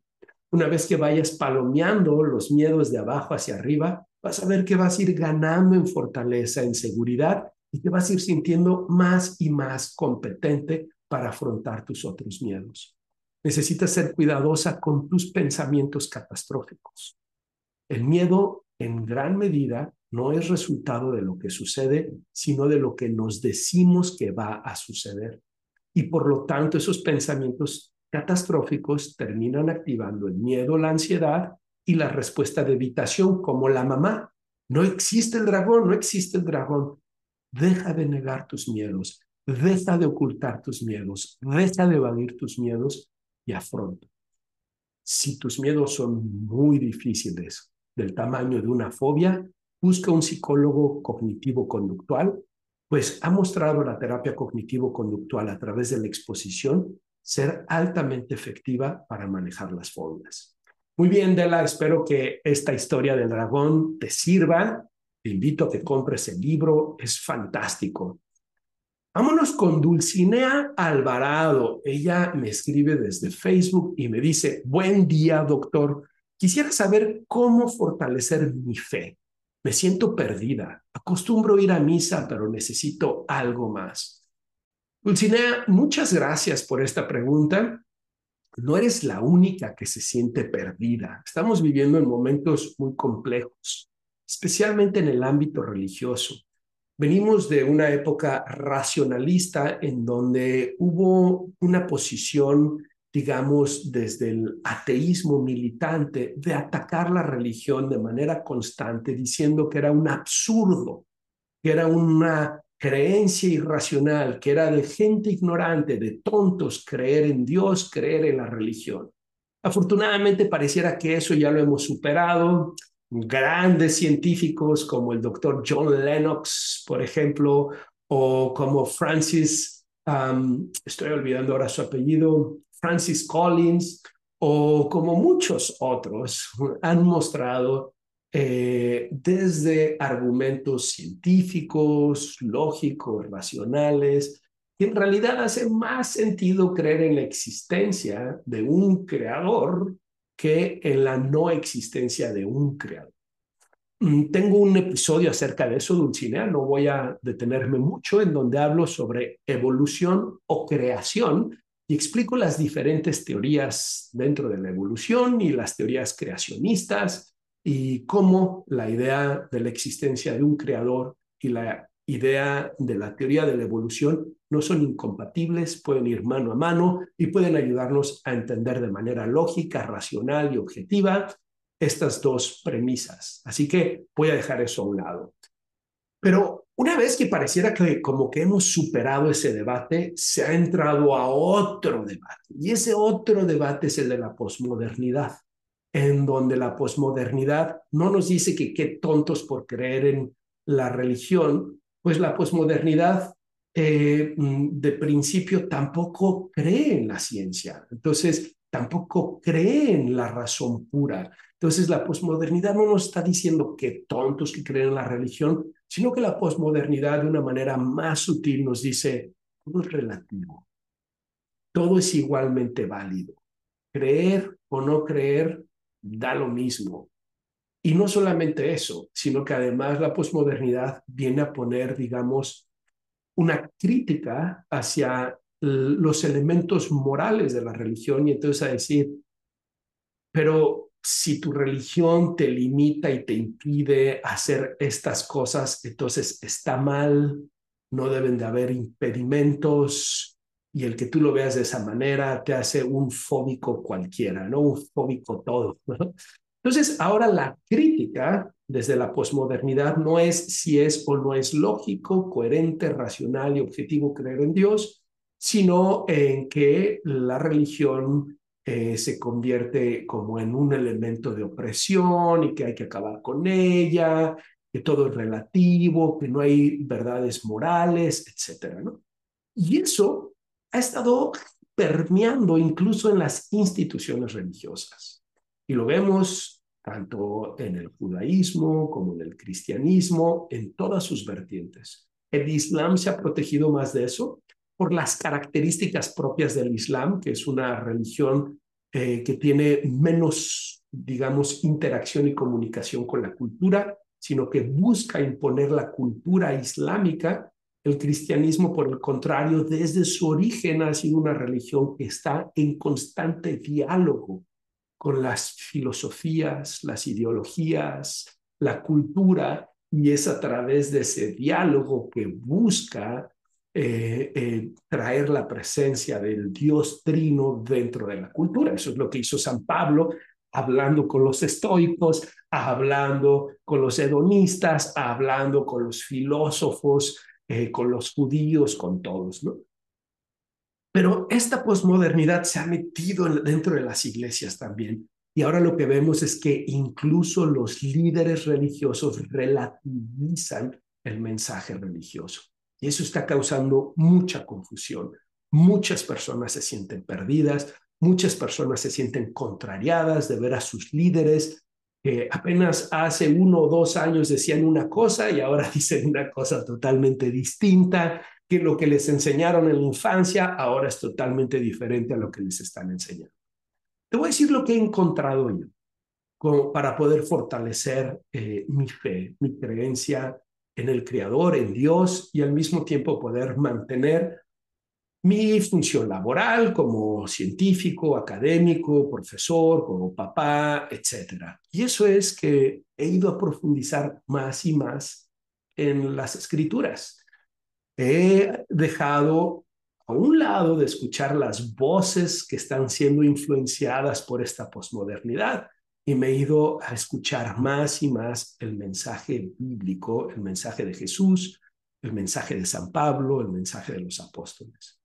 Una vez que vayas palomeando los miedos de abajo hacia arriba, vas a ver que vas a ir ganando en fortaleza, en seguridad y te vas a ir sintiendo más y más competente para afrontar tus otros miedos. Necesitas ser cuidadosa con tus pensamientos catastróficos. El miedo, en gran medida, no es resultado de lo que sucede, sino de lo que nos decimos que va a suceder. Y por lo tanto, esos pensamientos catastróficos terminan activando el miedo, la ansiedad y la respuesta de evitación, como la mamá. No existe el dragón, no existe el dragón. Deja de negar tus miedos, deja de ocultar tus miedos, deja de evadir tus miedos y afronta. Si tus miedos son muy difíciles, del tamaño de una fobia, busca un psicólogo cognitivo-conductual, pues ha mostrado la terapia cognitivo-conductual a través de la exposición ser altamente efectiva para manejar las fobias. Muy bien, Dela, espero que esta historia del dragón te sirva. Te invito a que compres el libro, es fantástico. Vámonos con Dulcinea Alvarado. Ella me escribe desde Facebook y me dice, buen día, doctor. Quisiera saber cómo fortalecer mi fe. Me siento perdida. Acostumbro ir a misa, pero necesito algo más. Dulcinea, muchas gracias por esta pregunta. No eres la única que se siente perdida. Estamos viviendo en momentos muy complejos, especialmente en el ámbito religioso. Venimos de una época racionalista en donde hubo una posición, digamos, desde el ateísmo militante de atacar la religión de manera constante, diciendo que era un absurdo, que era una creencia irracional, que era de gente ignorante, de tontos, creer en Dios, creer en la religión. Afortunadamente pareciera que eso ya lo hemos superado. Grandes científicos como el doctor John Lennox, por ejemplo, o como Francis, estoy olvidando ahora su apellido, Francis Collins, o como muchos otros, han mostrado eh, desde argumentos científicos, lógicos, racionales, que en realidad hace más sentido creer en la existencia de un creador que en la no existencia de un creador. Mm, tengo un episodio acerca de eso, Dulcinea, no voy a detenerme mucho, en donde hablo sobre evolución o creación y explico las diferentes teorías dentro de la evolución y las teorías creacionistas y cómo la idea de la existencia de un creador y la idea de la teoría de la evolución no son incompatibles, pueden ir mano a mano y pueden ayudarnos a entender de manera lógica, racional y objetiva estas dos premisas. Así que voy a dejar eso a un lado. Pero una vez que pareciera que como que hemos superado ese debate, se ha entrado a otro debate. Y ese otro debate es el de la posmodernidad en donde la posmodernidad no nos dice que qué tontos por creer en la religión, pues la posmodernidad eh, mm, de principio tampoco cree en la ciencia, entonces tampoco cree en la razón pura. Entonces la posmodernidad no nos está diciendo que tontos que creen en la religión, sino que la posmodernidad de una manera más sutil nos dice, todo es relativo, todo es igualmente válido. Creer o no creer da lo mismo. Y no solamente eso, sino que además la posmodernidad viene a poner, digamos, una crítica hacia los elementos morales de la religión y entonces a decir, pero si tu religión te limita y te impide hacer estas cosas, entonces está mal, no deben de haber impedimentos y el que tú lo veas de esa manera te hace un fóbico cualquiera, ¿no? Un fóbico todo. Entonces, ahora la crítica desde la posmodernidad no es si es o no es lógico, coherente, racional y objetivo creer en Dios, sino en que la religión eh, se convierte como en un elemento de opresión y que hay que acabar con ella, que todo es relativo, que no hay verdades morales, etcétera, ¿no? Y eso ha estado permeando incluso en las instituciones religiosas. Y lo vemos tanto en el judaísmo como en el cristianismo, en todas sus vertientes. El Islam se ha protegido más de eso por las características propias del Islam, que es una religión eh, que tiene menos, digamos, interacción y comunicación con la cultura, sino que busca imponer la cultura islámica. El cristianismo, por el contrario, desde su origen ha sido una religión que está en constante diálogo con las filosofías, las ideologías, la cultura, y es a través de ese diálogo que busca eh, eh, traer la presencia del Dios trino dentro de la cultura. Eso es lo que hizo San Pablo, hablando con los estoicos, hablando con los hedonistas, hablando con los filósofos, eh, con los judíos, con todos. Pero esta posmodernidad se ha metido dentro de las iglesias también. Y ahora lo que vemos es que incluso los líderes religiosos relativizan el mensaje religioso. Y eso está causando mucha confusión. Muchas personas se sienten perdidas, muchas personas se sienten contrariadas de ver a sus líderes que apenas hace uno o dos años decían una cosa y ahora dicen una cosa totalmente distinta, que lo que les enseñaron en la infancia ahora es totalmente diferente a lo que les están enseñando. Te voy a decir lo que he encontrado yo para poder fortalecer eh, mi fe, mi creencia en el Creador, en Dios, y al mismo tiempo poder mantener mi función laboral como científico, académico, profesor, como papá, etc. Y eso es que he ido a profundizar más y más en las escrituras. He dejado a un lado de escuchar las voces que están siendo influenciadas por esta posmodernidad y me he ido a escuchar más y más el mensaje bíblico, el mensaje de Jesús, el mensaje de San Pablo, el mensaje de los apóstoles.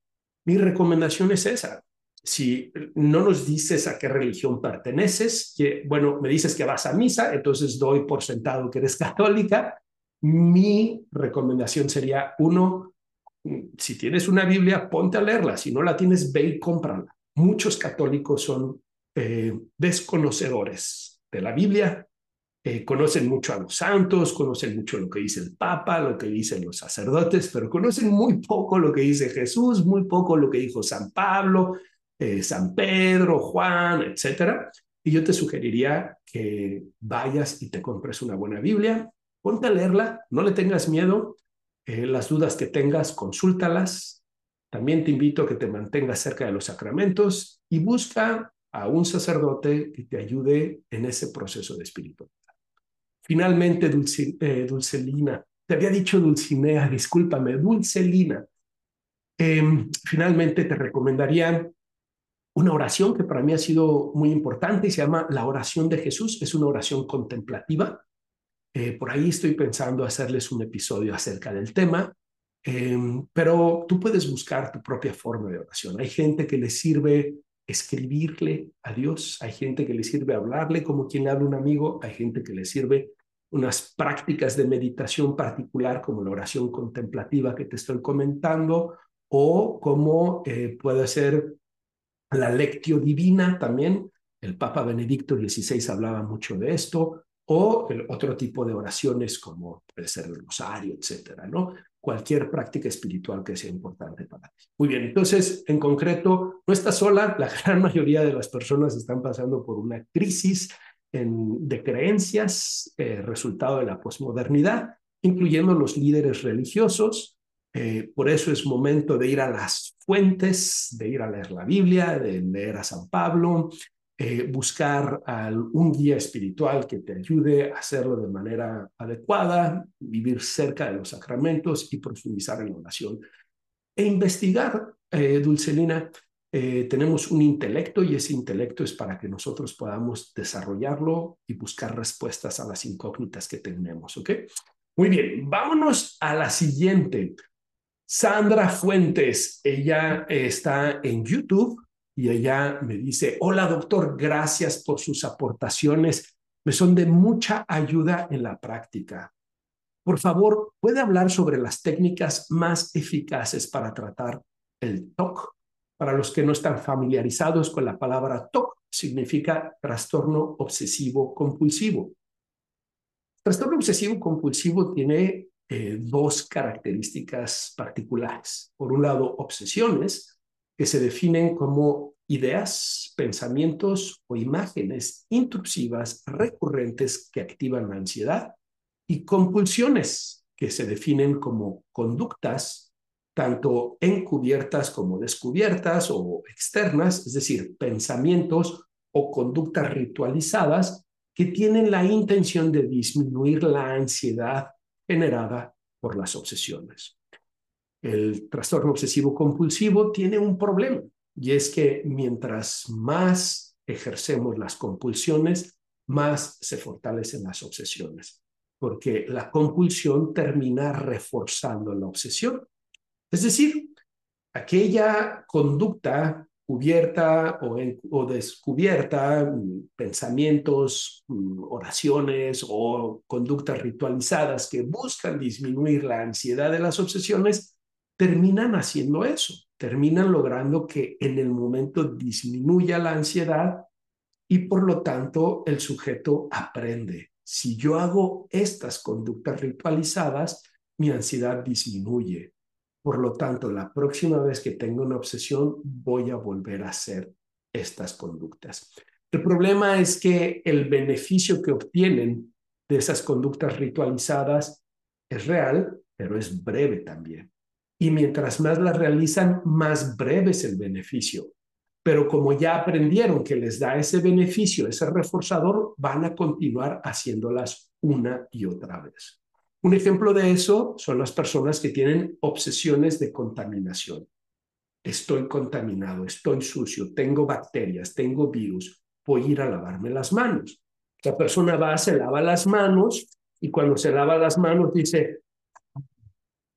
Mi recomendación es esa. Si no nos dices a qué religión perteneces, que, bueno, me dices que vas a misa, entonces doy por sentado que eres católica. Mi recomendación sería, uno, si tienes una Biblia, ponte a leerla. Si no la tienes, ve y cómprala. Muchos católicos son eh, desconocedores de la Biblia, eh, conocen mucho a los santos, conocen mucho lo que dice el Papa, lo que dicen los sacerdotes, pero conocen muy poco lo que dice Jesús, muy poco lo que dijo San Pablo, eh, San Pedro, Juan, etc. Y yo te sugeriría que vayas y te compres una buena Biblia, ponte a leerla, no le tengas miedo, las dudas que tengas, consúltalas. También te invito a que te mantengas cerca de los sacramentos y busca a un sacerdote que te ayude en ese proceso de espiritualidad. Finalmente, eh, Dulcelina, te había dicho Dulcinea, discúlpame, Dulcelina. Em, finalmente te recomendaría una oración que para mí ha sido muy importante y se llama la oración de Jesús. Es una oración contemplativa. Eh, por ahí estoy pensando hacerles un episodio acerca del tema, em, pero tú puedes buscar tu propia forma de oración. Hay gente que le sirve escribirle a Dios, hay gente que le sirve hablarle como quien le habla un amigo, hay gente que le sirve unas prácticas de meditación particular como la oración contemplativa que te estoy comentando o como eh, puede ser la lectio divina también. El Papa Benedicto XVI hablaba mucho de esto o el otro tipo de oraciones como puede ser el rosario, etcétera, ¿no? Cualquier práctica espiritual que sea importante para ti. Muy bien, entonces, en concreto, no estás sola, la gran mayoría de las personas están pasando por una crisis de creencias, eh, resultado de la posmodernidad, incluyendo los líderes religiosos. Eh, por eso es momento de ir a las fuentes, de ir a leer la Biblia, de leer a San Pablo, eh, buscar un guía espiritual que te ayude a hacerlo de manera adecuada, vivir cerca de los sacramentos y profundizar en la oración. E investigar, eh, Dulcelina, eh, tenemos un intelecto y ese intelecto es para que nosotros podamos desarrollarlo y buscar respuestas a las incógnitas que tenemos, ¿ok? Muy bien, vámonos a la siguiente. Sandra Fuentes, ella está en YouTube y ella me dice, hola doctor, gracias por sus aportaciones, me son de mucha ayuda en la práctica. Por favor, ¿puede hablar sobre las técnicas más eficaces para tratar el TOC? Para los que no están familiarizados con la palabra TOC, significa trastorno obsesivo compulsivo. Trastorno obsesivo compulsivo tiene eh, dos características particulares. Por un lado, obsesiones, que se definen como ideas, pensamientos o imágenes intrusivas recurrentes que activan la ansiedad y compulsiones que se definen como conductas tanto encubiertas como descubiertas o externas, es decir, pensamientos o conductas ritualizadas que tienen la intención de disminuir la ansiedad generada por las obsesiones el trastorno obsesivo compulsivo tiene un problema y es que mientras más ejercemos las compulsiones, más se fortalecen las obsesiones, porque la compulsión termina reforzando la obsesión. Es decir, aquella conducta cubierta o, descubierta, mm, pensamientos, mm, oraciones o conductas ritualizadas que buscan disminuir la ansiedad de las obsesiones, terminan haciendo eso, terminan logrando que en el momento disminuya la ansiedad y por lo tanto el sujeto aprende. Si yo hago estas conductas ritualizadas, mi ansiedad disminuye. Por lo tanto, la próxima vez que tenga una obsesión, voy a volver a hacer estas conductas. El problema es que el beneficio que obtienen de esas conductas ritualizadas es real, pero es breve también y mientras más las realizan, más breve es el beneficio. Pero como ya aprendieron que les da ese beneficio, ese reforzador, van a continuar haciéndolas una y otra vez. Un ejemplo de eso son las personas que tienen obsesiones de contaminación. Estoy contaminado, estoy sucio, tengo bacterias, tengo virus, voy a ir a lavarme las manos. La persona va, se lava las manos y cuando se lava las manos dice,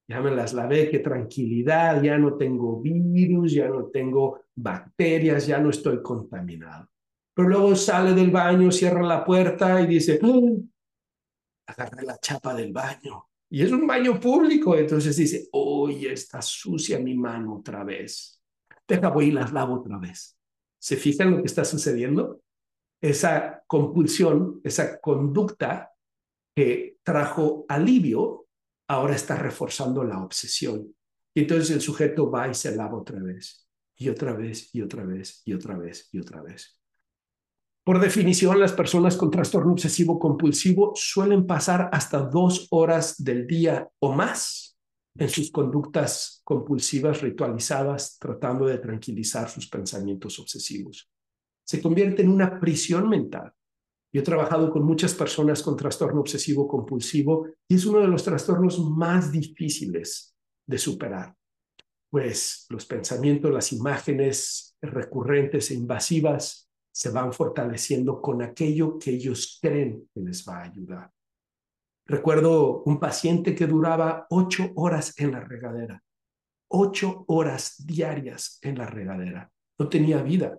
ya me las lavé, qué tranquilidad, ya no tengo virus, ya no tengo bacterias, ya no estoy contaminado. Pero luego sale del baño, cierra la puerta y dice, mm, agarré la chapa del baño. Y es un baño público, entonces dice, oye, está sucia mi mano otra vez. Deja, voy y las lavo otra vez. ¿Se fijan lo que está sucediendo? Esa compulsión, esa conducta que trajo alivio ahora está reforzando la obsesión. Y entonces el sujeto va y se lava otra vez, y otra vez, y otra vez, y otra vez, y otra vez. Por definición, las personas con trastorno obsesivo compulsivo suelen pasar hasta dos horas del día o más en sus conductas compulsivas ritualizadas, tratando de tranquilizar sus pensamientos obsesivos. Se convierte en una prisión mental yo he trabajado con muchas personas con trastorno obsesivo compulsivo y es uno de los trastornos más difíciles de superar, pues los pensamientos, las imágenes recurrentes e invasivas se van fortaleciendo con aquello que ellos creen que les va a ayudar. Recuerdo un paciente que duraba ocho horas en la regadera, ocho horas diarias en la regadera. No tenía vida,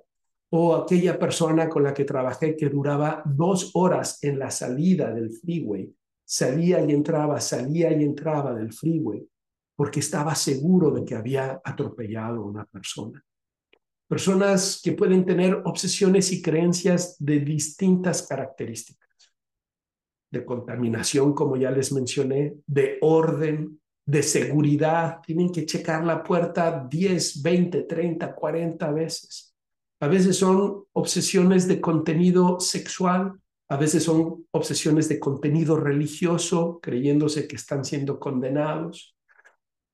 o aquella persona con la que trabajé que duraba dos horas en la salida del freeway, salía y entraba, salía y entraba del freeway, porque estaba seguro de que había atropellado a una persona. Personas que pueden tener obsesiones y creencias de distintas características, de contaminación, como ya les mencioné, de orden, de seguridad, tienen que checar la puerta 10, 20, 30, 40 veces a veces son obsesiones de contenido sexual, a veces son obsesiones de contenido religioso, creyéndose que están siendo condenados.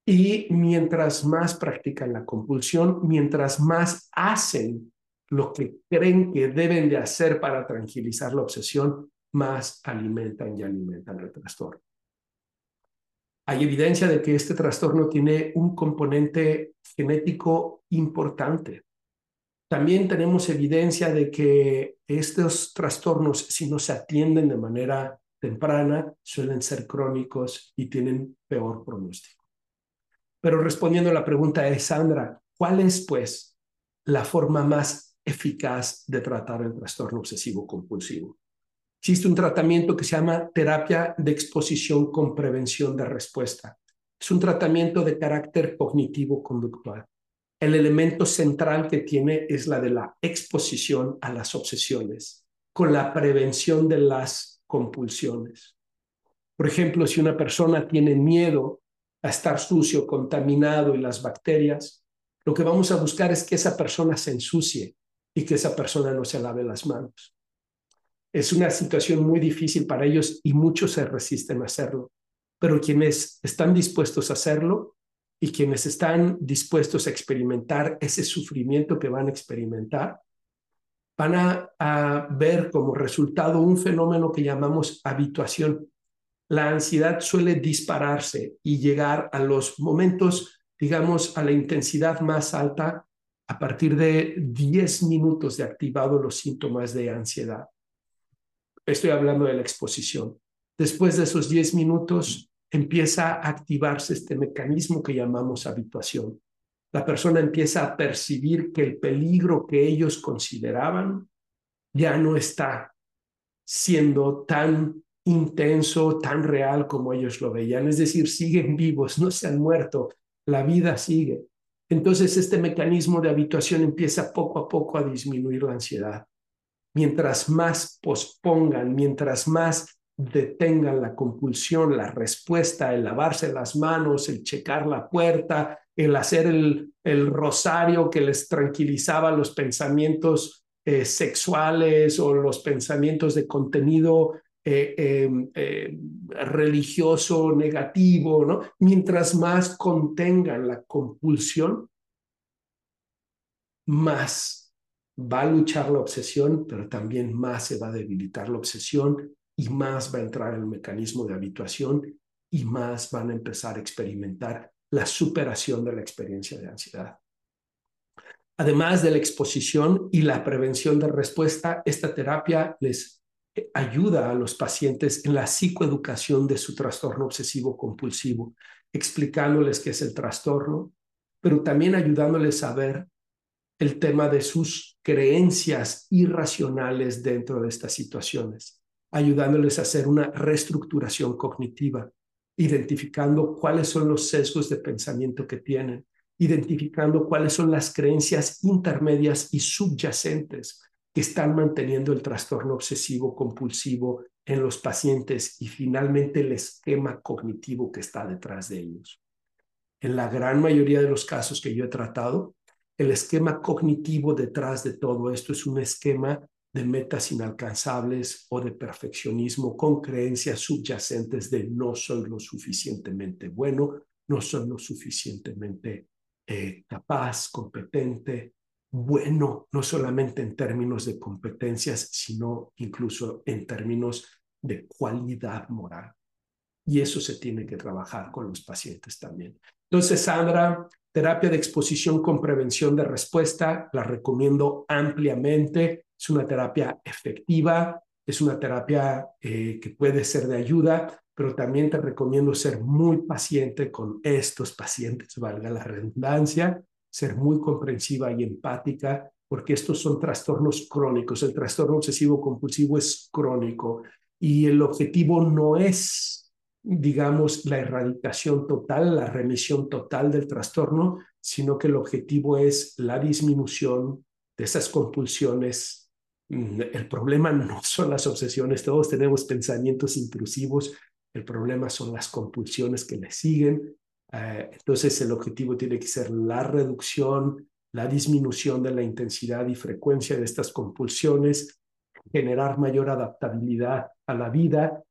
Y mientras más practican la compulsión, mientras más hacen lo que creen que deben de hacer para tranquilizar la obsesión, más alimentan y alimentan el trastorno. Hay evidencia de que este trastorno tiene un componente genético importante. También tenemos evidencia de que estos trastornos, si no se atienden de manera temprana, suelen ser crónicos y tienen peor pronóstico. Pero respondiendo a la pregunta de Sandra, ¿cuál es pues la forma más eficaz de tratar el trastorno obsesivo compulsivo? Existe un tratamiento que se llama terapia de exposición con prevención de respuesta. Es un tratamiento de carácter cognitivo-conductual. El elemento central que tiene es la de la exposición a las obsesiones, con la prevención de las compulsiones. Por ejemplo, si una persona tiene miedo a estar sucio, contaminado y las bacterias, lo que vamos a buscar es que esa persona se ensucie y que esa persona no se lave las manos. Es una situación muy difícil para ellos y muchos se resisten a hacerlo. Pero quienes están dispuestos a hacerlo y quienes están dispuestos a experimentar ese sufrimiento que van a experimentar, van a, ver como resultado un fenómeno que llamamos habituación. La ansiedad suele dispararse y llegar a los momentos, digamos, a la intensidad más alta a partir de 10 minutos de activado los síntomas de ansiedad. Estoy hablando de la exposición. Después de esos 10 minutos empieza a activarse este mecanismo que llamamos habituación. La persona empieza a percibir que el peligro que ellos consideraban ya no está siendo tan intenso, tan real como ellos lo veían. Es decir, siguen vivos, no se han muerto, la vida sigue. Entonces este mecanismo de habituación empieza poco a poco a disminuir la ansiedad mientras más pospongan, mientras más detengan la compulsión, la respuesta, el lavarse las manos, el checar la puerta, el hacer el, rosario que les tranquilizaba los pensamientos eh, sexuales o los pensamientos de contenido eh, em, eh, religioso negativo, ¿no? Mientras más contengan la compulsión, más va a luchar la obsesión, pero también más se va a debilitar la obsesión y más va a entrar el mecanismo de habituación y más van a empezar a experimentar la superación de la experiencia de ansiedad. Además de la exposición y la prevención de respuesta, esta terapia les eh, ayuda a los pacientes en la psicoeducación de su trastorno obsesivo compulsivo, explicándoles qué es el trastorno, pero también ayudándoles a ver el tema de sus creencias irracionales dentro de estas situaciones, ayudándoles a hacer una reestructuración cognitiva, identificando cuáles son los sesgos de pensamiento que tienen, identificando cuáles son las creencias intermedias y subyacentes que están manteniendo el trastorno obsesivo compulsivo en los pacientes y finalmente el esquema cognitivo que está detrás de ellos. En la gran mayoría de los casos que yo he tratado, el esquema cognitivo detrás de todo esto es un esquema de metas inalcanzables o de perfeccionismo con creencias subyacentes de no soy lo suficientemente bueno, no soy lo suficientemente eh, capaz, competente, bueno, no solamente en términos de competencias, sino incluso en términos de cualidad moral. Y eso se tiene que trabajar con los pacientes también. Entonces, Sandra, terapia de exposición con prevención de respuesta, la recomiendo ampliamente. Es una terapia efectiva, es una terapia eh, que puede ser de ayuda, pero también te recomiendo ser muy paciente con estos pacientes, valga la redundancia, ser muy comprensiva y empática, porque estos son trastornos crónicos. El trastorno obsesivo compulsivo es crónico y el objetivo no es digamos, la erradicación total, la remisión total del trastorno, sino que el objetivo es la disminución de esas compulsiones. Mm, el problema no son las obsesiones, todos tenemos pensamientos intrusivos, el problema son las compulsiones que le siguen. Eh, entonces el objetivo tiene que ser la reducción, la disminución de la intensidad y frecuencia de estas compulsiones, generar mayor adaptabilidad a la vida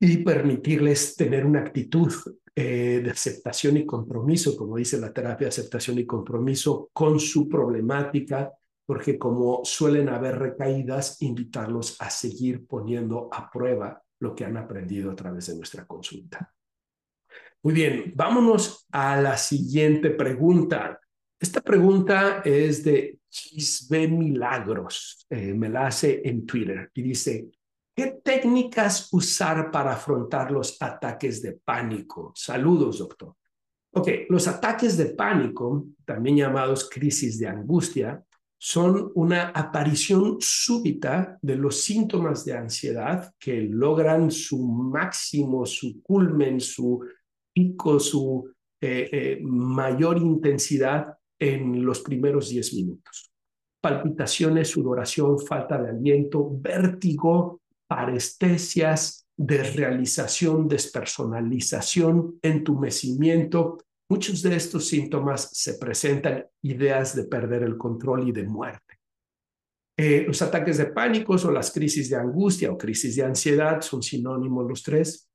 y permitirles tener una actitud eh, de aceptación y compromiso, como dice la terapia de aceptación y compromiso, con su problemática porque como suelen haber recaídas, invitarlos a seguir poniendo a prueba lo que han aprendido a través de nuestra consulta. Muy bien, vámonos a la siguiente pregunta. Esta pregunta es de Chisbe Milagros, eh, me la hace en Twitter y dice, ¿qué técnicas usar para afrontar los ataques de pánico? Saludos, doctor. Ok, los ataques de pánico, también llamados crisis de angustia, son una aparición súbita de los síntomas de ansiedad que logran su máximo, su culmen, su pico, su eh, eh, mayor intensidad en los primeros 10 minutos. Palpitaciones, sudoración, falta de aliento, vértigo, parestesias, desrealización, despersonalización, entumecimiento, Muchos de estos síntomas se presentan ideas de perder el control y de muerte. Eh, los ataques de pánico o las crisis de angustia o crisis de ansiedad son sinónimos los tres.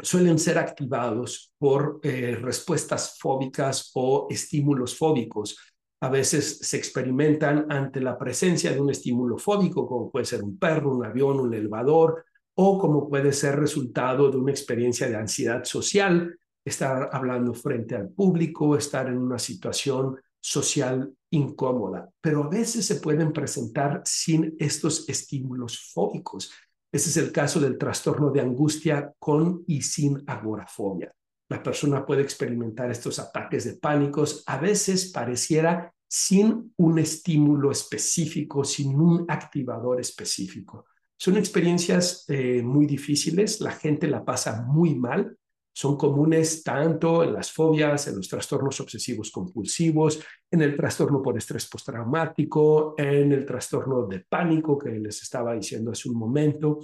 Suelen ser activados por eh, respuestas fóbicas o estímulos fóbicos. A veces se experimentan ante la presencia de un estímulo fóbico, como puede ser un perro, un avión, un elevador, o como puede ser resultado de una experiencia de ansiedad social estar hablando frente al público, estar en una situación social incómoda, pero a veces se pueden presentar sin estos estímulos fóbicos. Ese es el caso del trastorno de angustia con y sin agorafobia. La persona puede experimentar estos ataques de pánicos, a veces pareciera sin un estímulo específico, sin un activador específico. Son experiencias eh, muy difíciles, la gente la pasa muy mal, son comunes tanto en las fobias, en los trastornos obsesivos compulsivos, en el trastorno por estrés postraumático, en el trastorno de pánico que les estaba diciendo hace un momento.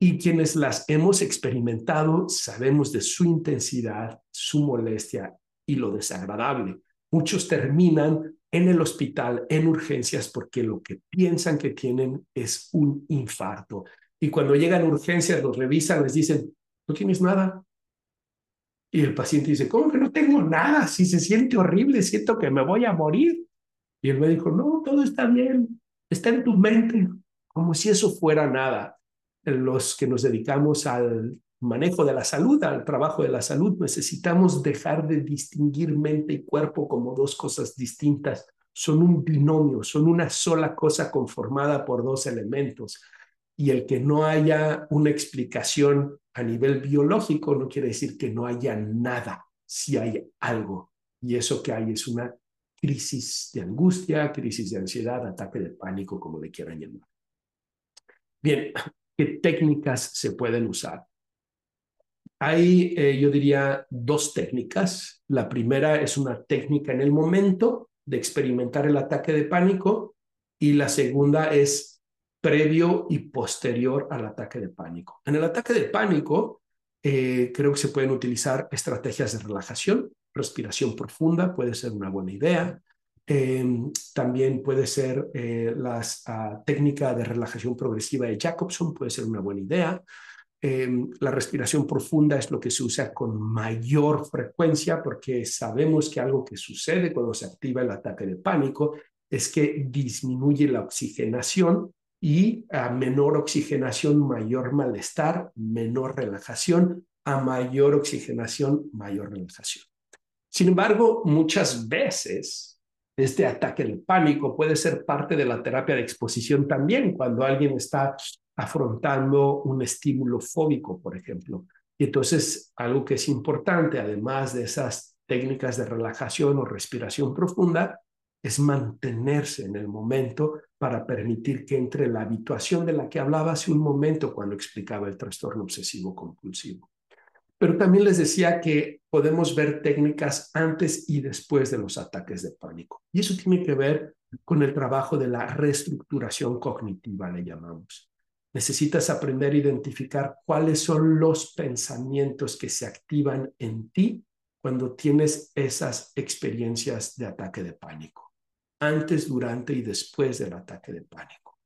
Y quienes las hemos experimentado sabemos de su intensidad, su molestia y lo desagradable. Muchos terminan en el hospital, en urgencias, porque lo que piensan que tienen es un infarto. Y cuando llegan a urgencias, los revisan, les dicen, no tienes nada, y el paciente dice, ¿cómo que no tengo nada? Si se siente horrible, siento que me voy a morir. Y el médico, no, todo está bien, está en tu mente, como si eso fuera nada. Los que nos dedicamos al manejo de la salud, al trabajo de la salud, necesitamos dejar de distinguir mente y cuerpo como dos cosas distintas. Son un binomio, son una sola cosa conformada por dos elementos y el que no haya una explicación a nivel biológico no quiere decir que no haya nada, si hay algo. Y eso que hay es una crisis de angustia, crisis de ansiedad, ataque de pánico, como le quieran llamar. Bien, ¿qué técnicas se pueden usar? Hay, eh, yo diría, dos técnicas. La primera es una técnica en el momento de experimentar el ataque de pánico y la segunda es previo y posterior al ataque de pánico. En el ataque de pánico, eh, creo que se pueden utilizar estrategias de relajación, respiración profunda puede ser una buena idea. Em, también puede ser eh, la ah, técnica de relajación progresiva de Jacobson, puede ser una buena idea. Em, la respiración profunda es lo que se usa con mayor frecuencia porque sabemos que algo que sucede cuando se activa el ataque de pánico es que disminuye la oxigenación y a menor oxigenación, mayor malestar, menor relajación, a mayor oxigenación, mayor relajación. Sin embargo, muchas veces este ataque de pánico puede ser parte de la terapia de exposición también cuando alguien está afrontando un estímulo fóbico, por ejemplo. Y entonces, algo que es importante, además de esas técnicas de relajación o respiración profunda, es mantenerse en el momento para permitir que entre la habituación de la que hablaba hace un momento cuando explicaba el trastorno obsesivo compulsivo. Pero también les decía que podemos ver técnicas antes y después de los ataques de pánico. Y eso tiene que ver con el trabajo de la reestructuración cognitiva, le llamamos. Necesitas aprender a identificar cuáles son los pensamientos que se activan en ti cuando tienes esas experiencias de ataque de pánico antes, durante y después del ataque de pánico.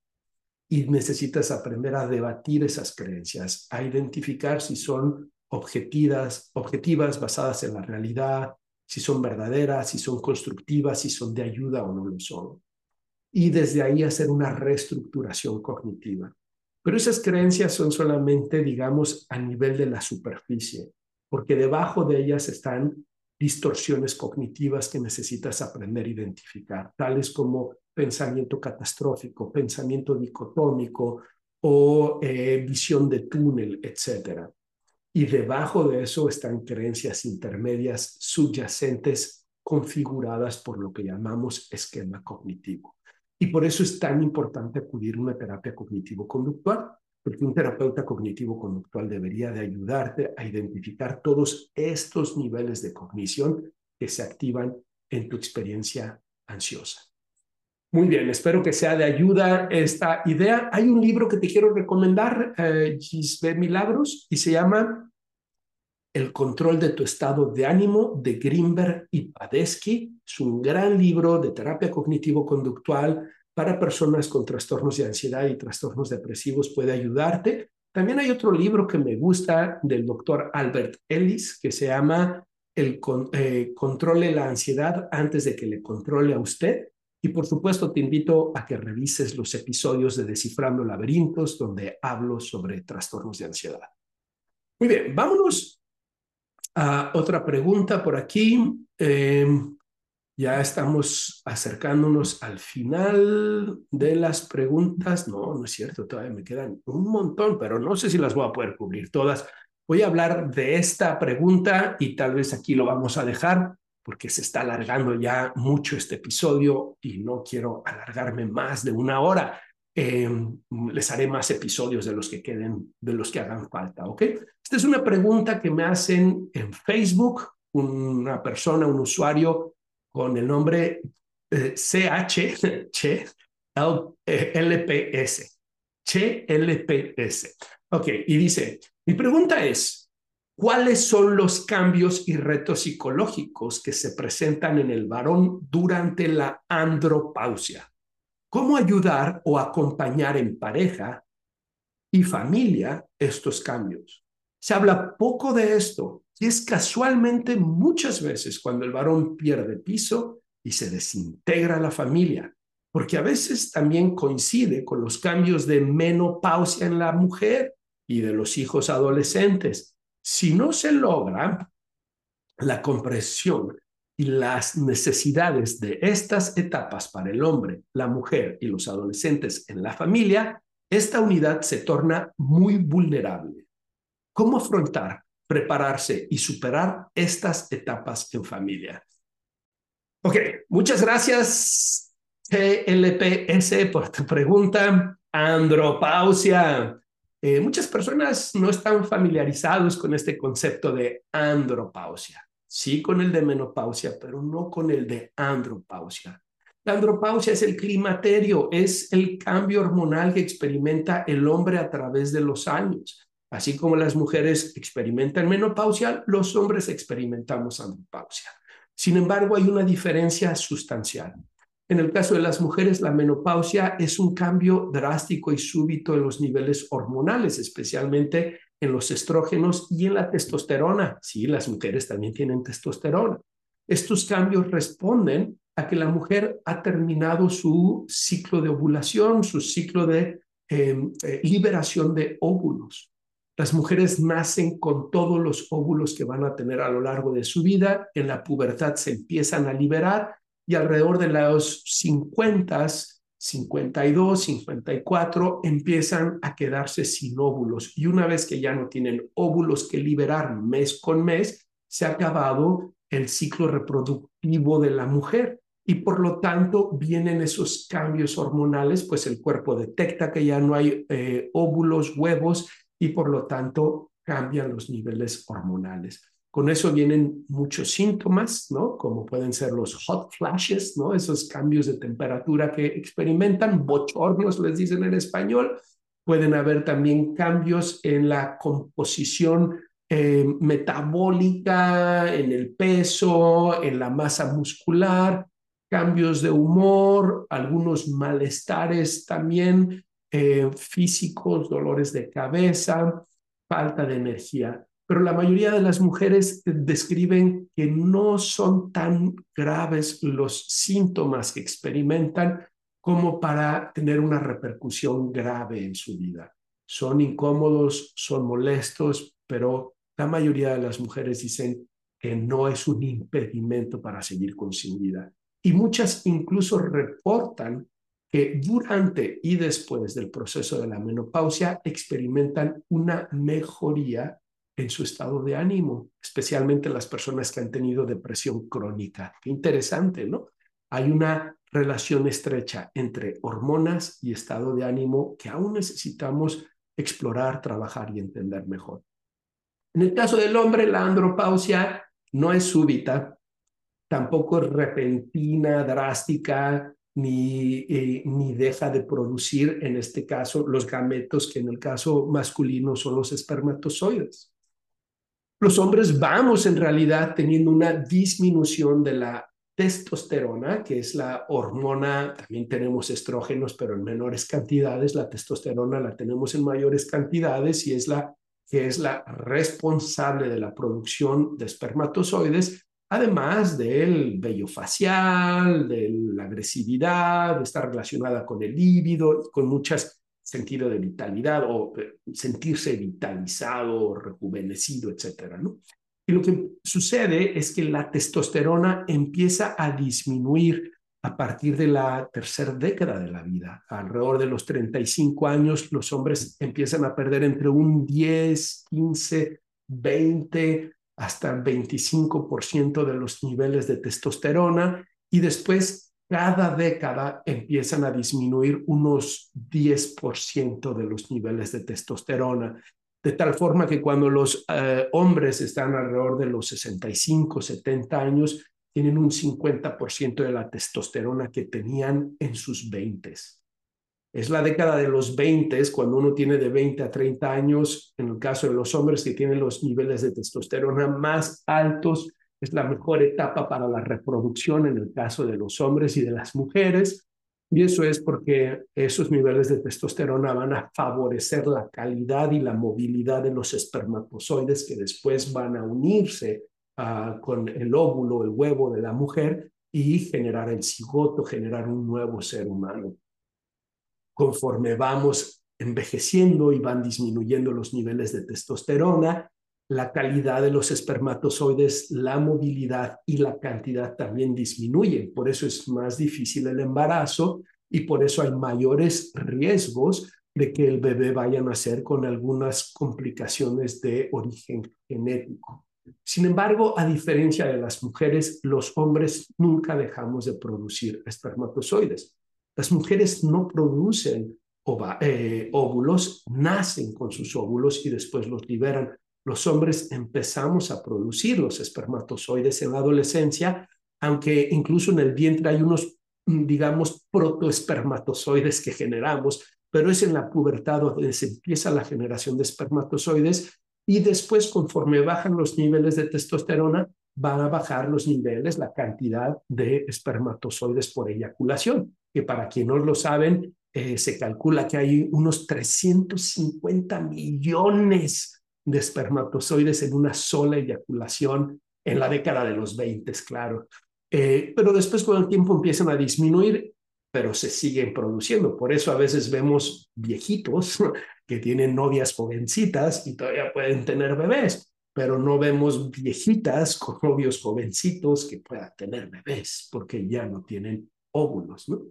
Y necesitas aprender a debatir esas creencias, a identificar si son objetivas, objetivas basadas en la realidad, si son verdaderas, si son constructivas, si son de ayuda o no lo son. y desde ahí hacer una reestructuración cognitiva. Pero esas creencias son solamente, digamos, a nivel de la superficie, porque debajo de ellas están distorsiones cognitivas que necesitas aprender a identificar, tales como pensamiento catastrófico, pensamiento dicotómico o eh, visión de túnel, etc. Y debajo de eso están creencias intermedias subyacentes configuradas por lo que llamamos esquema cognitivo. Y por eso es tan importante acudir a una terapia cognitivo-conductual, porque un terapeuta cognitivo-conductual debería de ayudarte a identificar todos estos niveles de cognición que se activan en tu experiencia ansiosa. Muy bien, espero que sea de ayuda esta idea. Hay un libro que te quiero recomendar, eh, Gisbe Milagros, y se llama El control de tu estado de ánimo de Grimberg y Padesky. Es un gran libro de terapia cognitivo-conductual para personas con trastornos de ansiedad y trastornos depresivos. Puede ayudarte. También hay otro libro que me gusta del doctor Albert Ellis que se llama El eh, controle la ansiedad antes de que le controle a usted y por supuesto te invito a que revises los episodios de Descifrando Laberintos donde hablo sobre trastornos de ansiedad. Muy bien, vámonos a otra pregunta por aquí. Em, ya estamos acercándonos al final de las preguntas. No, no es cierto, todavía me quedan un montón, pero no sé si las voy a poder cubrir todas. Voy a hablar de esta pregunta y tal vez aquí lo vamos a dejar porque se está alargando ya mucho este episodio y no quiero alargarme más de una hora. Eh, les haré más episodios de los que queden, de los que hagan falta, ¿ok? Esta es una pregunta que me hacen en Facebook, una persona, un usuario con el nombre eh, CH, Che, LPS, LPS. Ok, y dice, mi pregunta es, ¿Cuáles son los cambios y retos psicológicos que se presentan en el varón durante la andropausia? ¿Cómo ayudar o acompañar en pareja y familia estos cambios? Se habla poco de esto y es casualmente muchas veces cuando el varón pierde piso y se desintegra la familia, porque a veces también coincide con los cambios de menopausia en la mujer y de los hijos adolescentes si no se logra la comprensión y las necesidades de estas etapas para el hombre, la mujer y los adolescentes en la familia, esta unidad se torna muy vulnerable. ¿Cómo afrontar, prepararse y superar estas etapas en familia? Ok, muchas gracias, CLPS, por tu pregunta. Andropausia. Eh, muchas personas no están familiarizados con este concepto de andropausia. Sí con el de menopausia, pero no con el de andropausia. La andropausia es el climaterio, es el cambio hormonal que experimenta el hombre a través de los años. Así como las mujeres experimentan menopausia, los hombres experimentamos andropausia. Sin embargo, hay una diferencia sustancial. En el caso de las mujeres, la menopausia es un cambio drástico y súbito en los niveles hormonales, especialmente en los estrógenos y en la testosterona. Sí, las mujeres también tienen testosterona. Estos cambios responden a que la mujer ha terminado su ciclo de ovulación, su ciclo de em, eh, liberación de óvulos. Las mujeres nacen con todos los óvulos que van a tener a lo largo de su vida. En la pubertad se empiezan a liberar y alrededor de los 50, 52, 54 empiezan a quedarse sin óvulos. Y una vez que ya no tienen óvulos que liberar mes con mes, se ha acabado el ciclo reproductivo de la mujer. Y por lo tanto vienen esos cambios hormonales, pues el cuerpo detecta que ya no hay eh, óvulos, huevos, y por lo tanto cambian los niveles hormonales. Con eso vienen muchos síntomas, ¿no? Como pueden ser los hot flashes. Esos cambios de temperatura que experimentan, bochornos les dicen en español. Pueden haber también cambios en la composición eh, metabólica, en el peso, en la masa muscular, cambios de humor, algunos malestares también eh, físicos, dolores de cabeza, falta de energía pero la mayoría de las mujeres describen que no son tan graves los síntomas que experimentan como para tener una repercusión grave en su vida. Son incómodos, son molestos, pero la mayoría de las mujeres dicen que no es un impedimento para seguir con su vida. Y muchas incluso reportan que durante y después del proceso de la menopausia experimentan una mejoría en su estado de ánimo, especialmente las personas que han tenido depresión crónica. Qué interesante, ¿no? Hay una relación estrecha entre hormonas y estado de ánimo que aún necesitamos explorar, trabajar y entender mejor. En el caso del hombre, la andropausia no es súbita, tampoco es repentina, drástica, ni, eh, ni deja de producir, en este caso, los gametos, que en el caso masculino son los espermatozoides. Los hombres vamos en realidad teniendo una disminución de la testosterona, que es la hormona, también tenemos estrógenos, pero en menores cantidades, la testosterona la tenemos en mayores cantidades y es la que es la responsable de la producción de espermatozoides, además del vello facial, de la agresividad, está relacionada con el líbido, con muchas sentido de vitalidad o eh, sentirse vitalizado, rejuvenecido, etcétera, ¿no? Y lo que sucede es que la testosterona empieza a disminuir a partir de la tercera década de la vida. Alrededor de los 35 años, los hombres empiezan a perder entre un 10, 15, 20, hasta 25% de los niveles de testosterona y después cada década empiezan a disminuir unos 10% de los niveles de testosterona de tal forma que cuando los eh, hombres están alrededor de los 65, 70 años, tienen un 50% de la testosterona que tenían en sus 20. Es la década de los 20, cuando uno tiene de 20 a 30 años, en el caso de los hombres que tienen los niveles de testosterona más altos, es la mejor etapa para la reproducción en el caso de los hombres y de las mujeres. Y eso es porque esos niveles de testosterona van a favorecer la calidad y la movilidad de los espermatozoides que después van a unirse uh, con el óvulo, el huevo de la mujer y generar el cigoto, generar un nuevo ser humano. Conforme vamos envejeciendo y van disminuyendo los niveles de testosterona, la calidad de los espermatozoides, la movilidad y la cantidad también disminuyen. Por eso es más difícil el embarazo y por eso hay mayores riesgos de que el bebé vaya a nacer con algunas complicaciones de origen genético. Sin embargo, a diferencia de las mujeres, los hombres nunca dejamos de producir espermatozoides. Las mujeres no producen eh, óvulos, nacen con sus óvulos y después los liberan los hombres empezamos a producir los espermatozoides en la adolescencia, aunque incluso en el vientre hay unos, mm, digamos, protoespermatozoides que generamos, pero es en la pubertad donde se empieza la generación de espermatozoides y después, conforme bajan los niveles de testosterona, van a bajar los niveles, la cantidad de espermatozoides por eyaculación, que para quienes no lo saben, eh, se calcula que hay unos 350 millones de espermatozoides en una sola eyaculación en la década de los 20, claro. Eh, pero después con el tiempo empiezan a disminuir, pero se siguen produciendo. Por eso a veces vemos viejitos que tienen novias jovencitas y todavía pueden tener bebés, pero no vemos viejitas con novios jovencitos que puedan tener bebés porque ya no tienen óvulos, ¿no?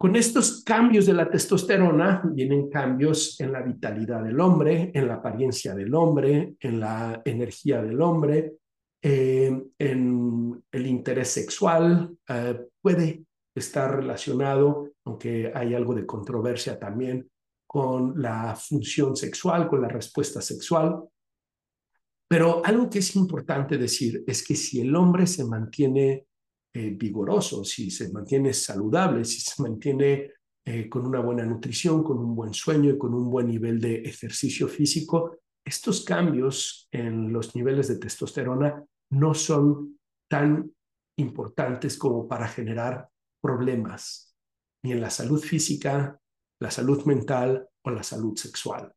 Con estos cambios de la testosterona vienen cambios en la vitalidad del hombre, en la apariencia del hombre, en la energía del hombre, eh, en el interés sexual. Eh, puede estar relacionado, aunque hay algo de controversia también, con la función sexual, con la respuesta sexual. Pero algo que es importante decir es que si el hombre se mantiene eh, si se mantiene saludable, si se mantiene eh, con una buena nutrición, con un buen sueño y con un buen nivel de ejercicio físico, estos cambios en los niveles de testosterona no son tan importantes como para generar problemas ni en la salud física, la salud mental o la salud sexual.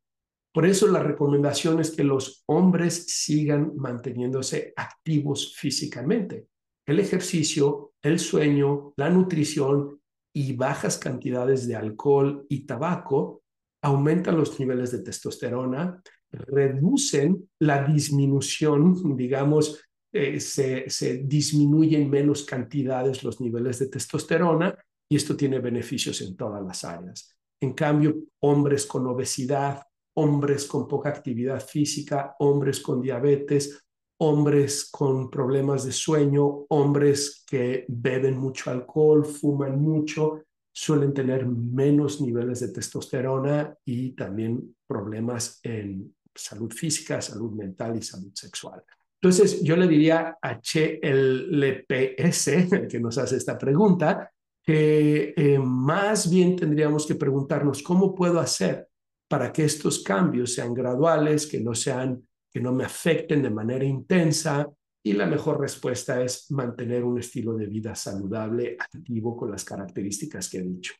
Por eso la recomendación es que los hombres sigan manteniéndose activos físicamente el ejercicio, el sueño, la nutrición y bajas cantidades de alcohol y tabaco aumentan los niveles de testosterona, reducen la disminución, digamos, eh, se, se disminuyen menos cantidades los niveles de testosterona y esto tiene beneficios en todas las áreas. En cambio, hombres con obesidad, hombres con poca actividad física, hombres con diabetes, hombres con problemas de sueño, hombres que beben mucho alcohol, fuman mucho, suelen tener menos niveles de testosterona y también problemas en salud física, salud mental y salud sexual. Entonces, yo le diría a HLPS, el que nos hace esta pregunta, que eh, más bien tendríamos que preguntarnos cómo puedo hacer para que estos cambios sean graduales, que no sean, que no me afecten de manera intensa. Y la mejor respuesta es mantener un estilo de vida saludable, activo, con las características que he dicho.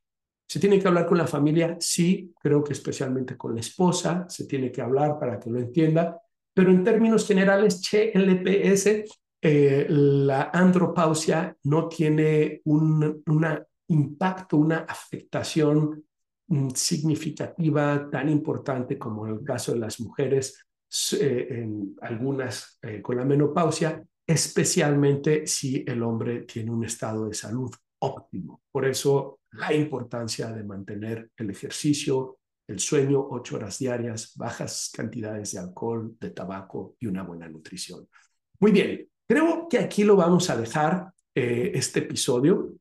¿Se tiene que hablar con la familia? Sí, creo que especialmente con la esposa, se tiene que hablar para que lo entienda, pero en términos generales, CHLPS eh, la andropausia no tiene un impacto, una afectación mm, significativa tan importante como en el caso de las mujeres, en algunas eh, con la menopausia, especialmente si el hombre tiene un estado de salud óptimo. Por eso la importancia de mantener el ejercicio, el sueño, ocho horas diarias, bajas cantidades de alcohol, de tabaco y una buena nutrición. Muy bien, Creo que aquí lo vamos a dejar eh, este episodio.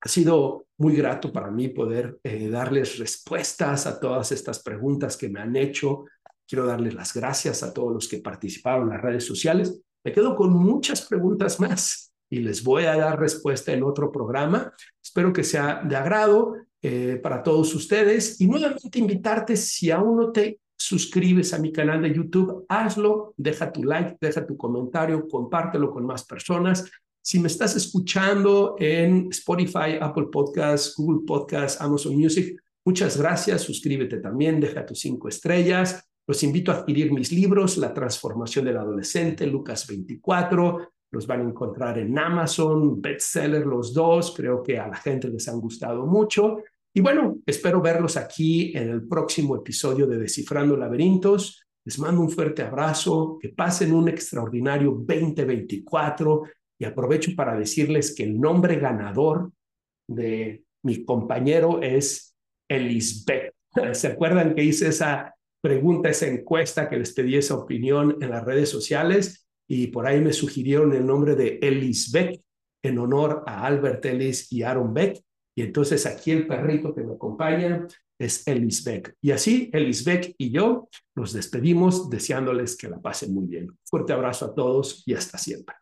Ha sido muy grato para mí poder eh, darles respuestas a todas estas preguntas que me han hecho. Quiero darles las gracias a todos los que participaron en las redes sociales. Me quedo con muchas preguntas más y les voy a dar respuesta en otro programa. Espero que sea de agrado eh, para todos ustedes y nuevamente invitarte si aún no te suscribes a mi canal de YouTube, hazlo, deja tu like, deja tu comentario, compártelo con más personas. Si me estás escuchando en Spotify, Apple Podcasts, Google Podcasts, Amazon Music, muchas gracias. Suscríbete también, deja tus cinco estrellas. Los invito a adquirir mis libros, La transformación del adolescente, Lucas 24. Los van a encontrar en Amazon, bestseller los dos. Creo que a la gente les han gustado mucho. Y bueno, espero verlos aquí en el próximo episodio de Descifrando Laberintos. Les mando un fuerte abrazo, que pasen un extraordinario 2024 y aprovecho para decirles que el nombre ganador de mi compañero es Elisbeth. ¿Se acuerdan que hice esa pregunta, esa encuesta que les pedí esa opinión en las redes sociales? Y por ahí me sugirieron el nombre de Elisbeth en honor a Albert Ellis y Aaron Beck. Y entonces aquí el perrito que me acompaña es Elisbeck. Y así Elisbeck y yo nos despedimos deseándoles que la pasen muy bien. Fuerte abrazo a todos y hasta siempre.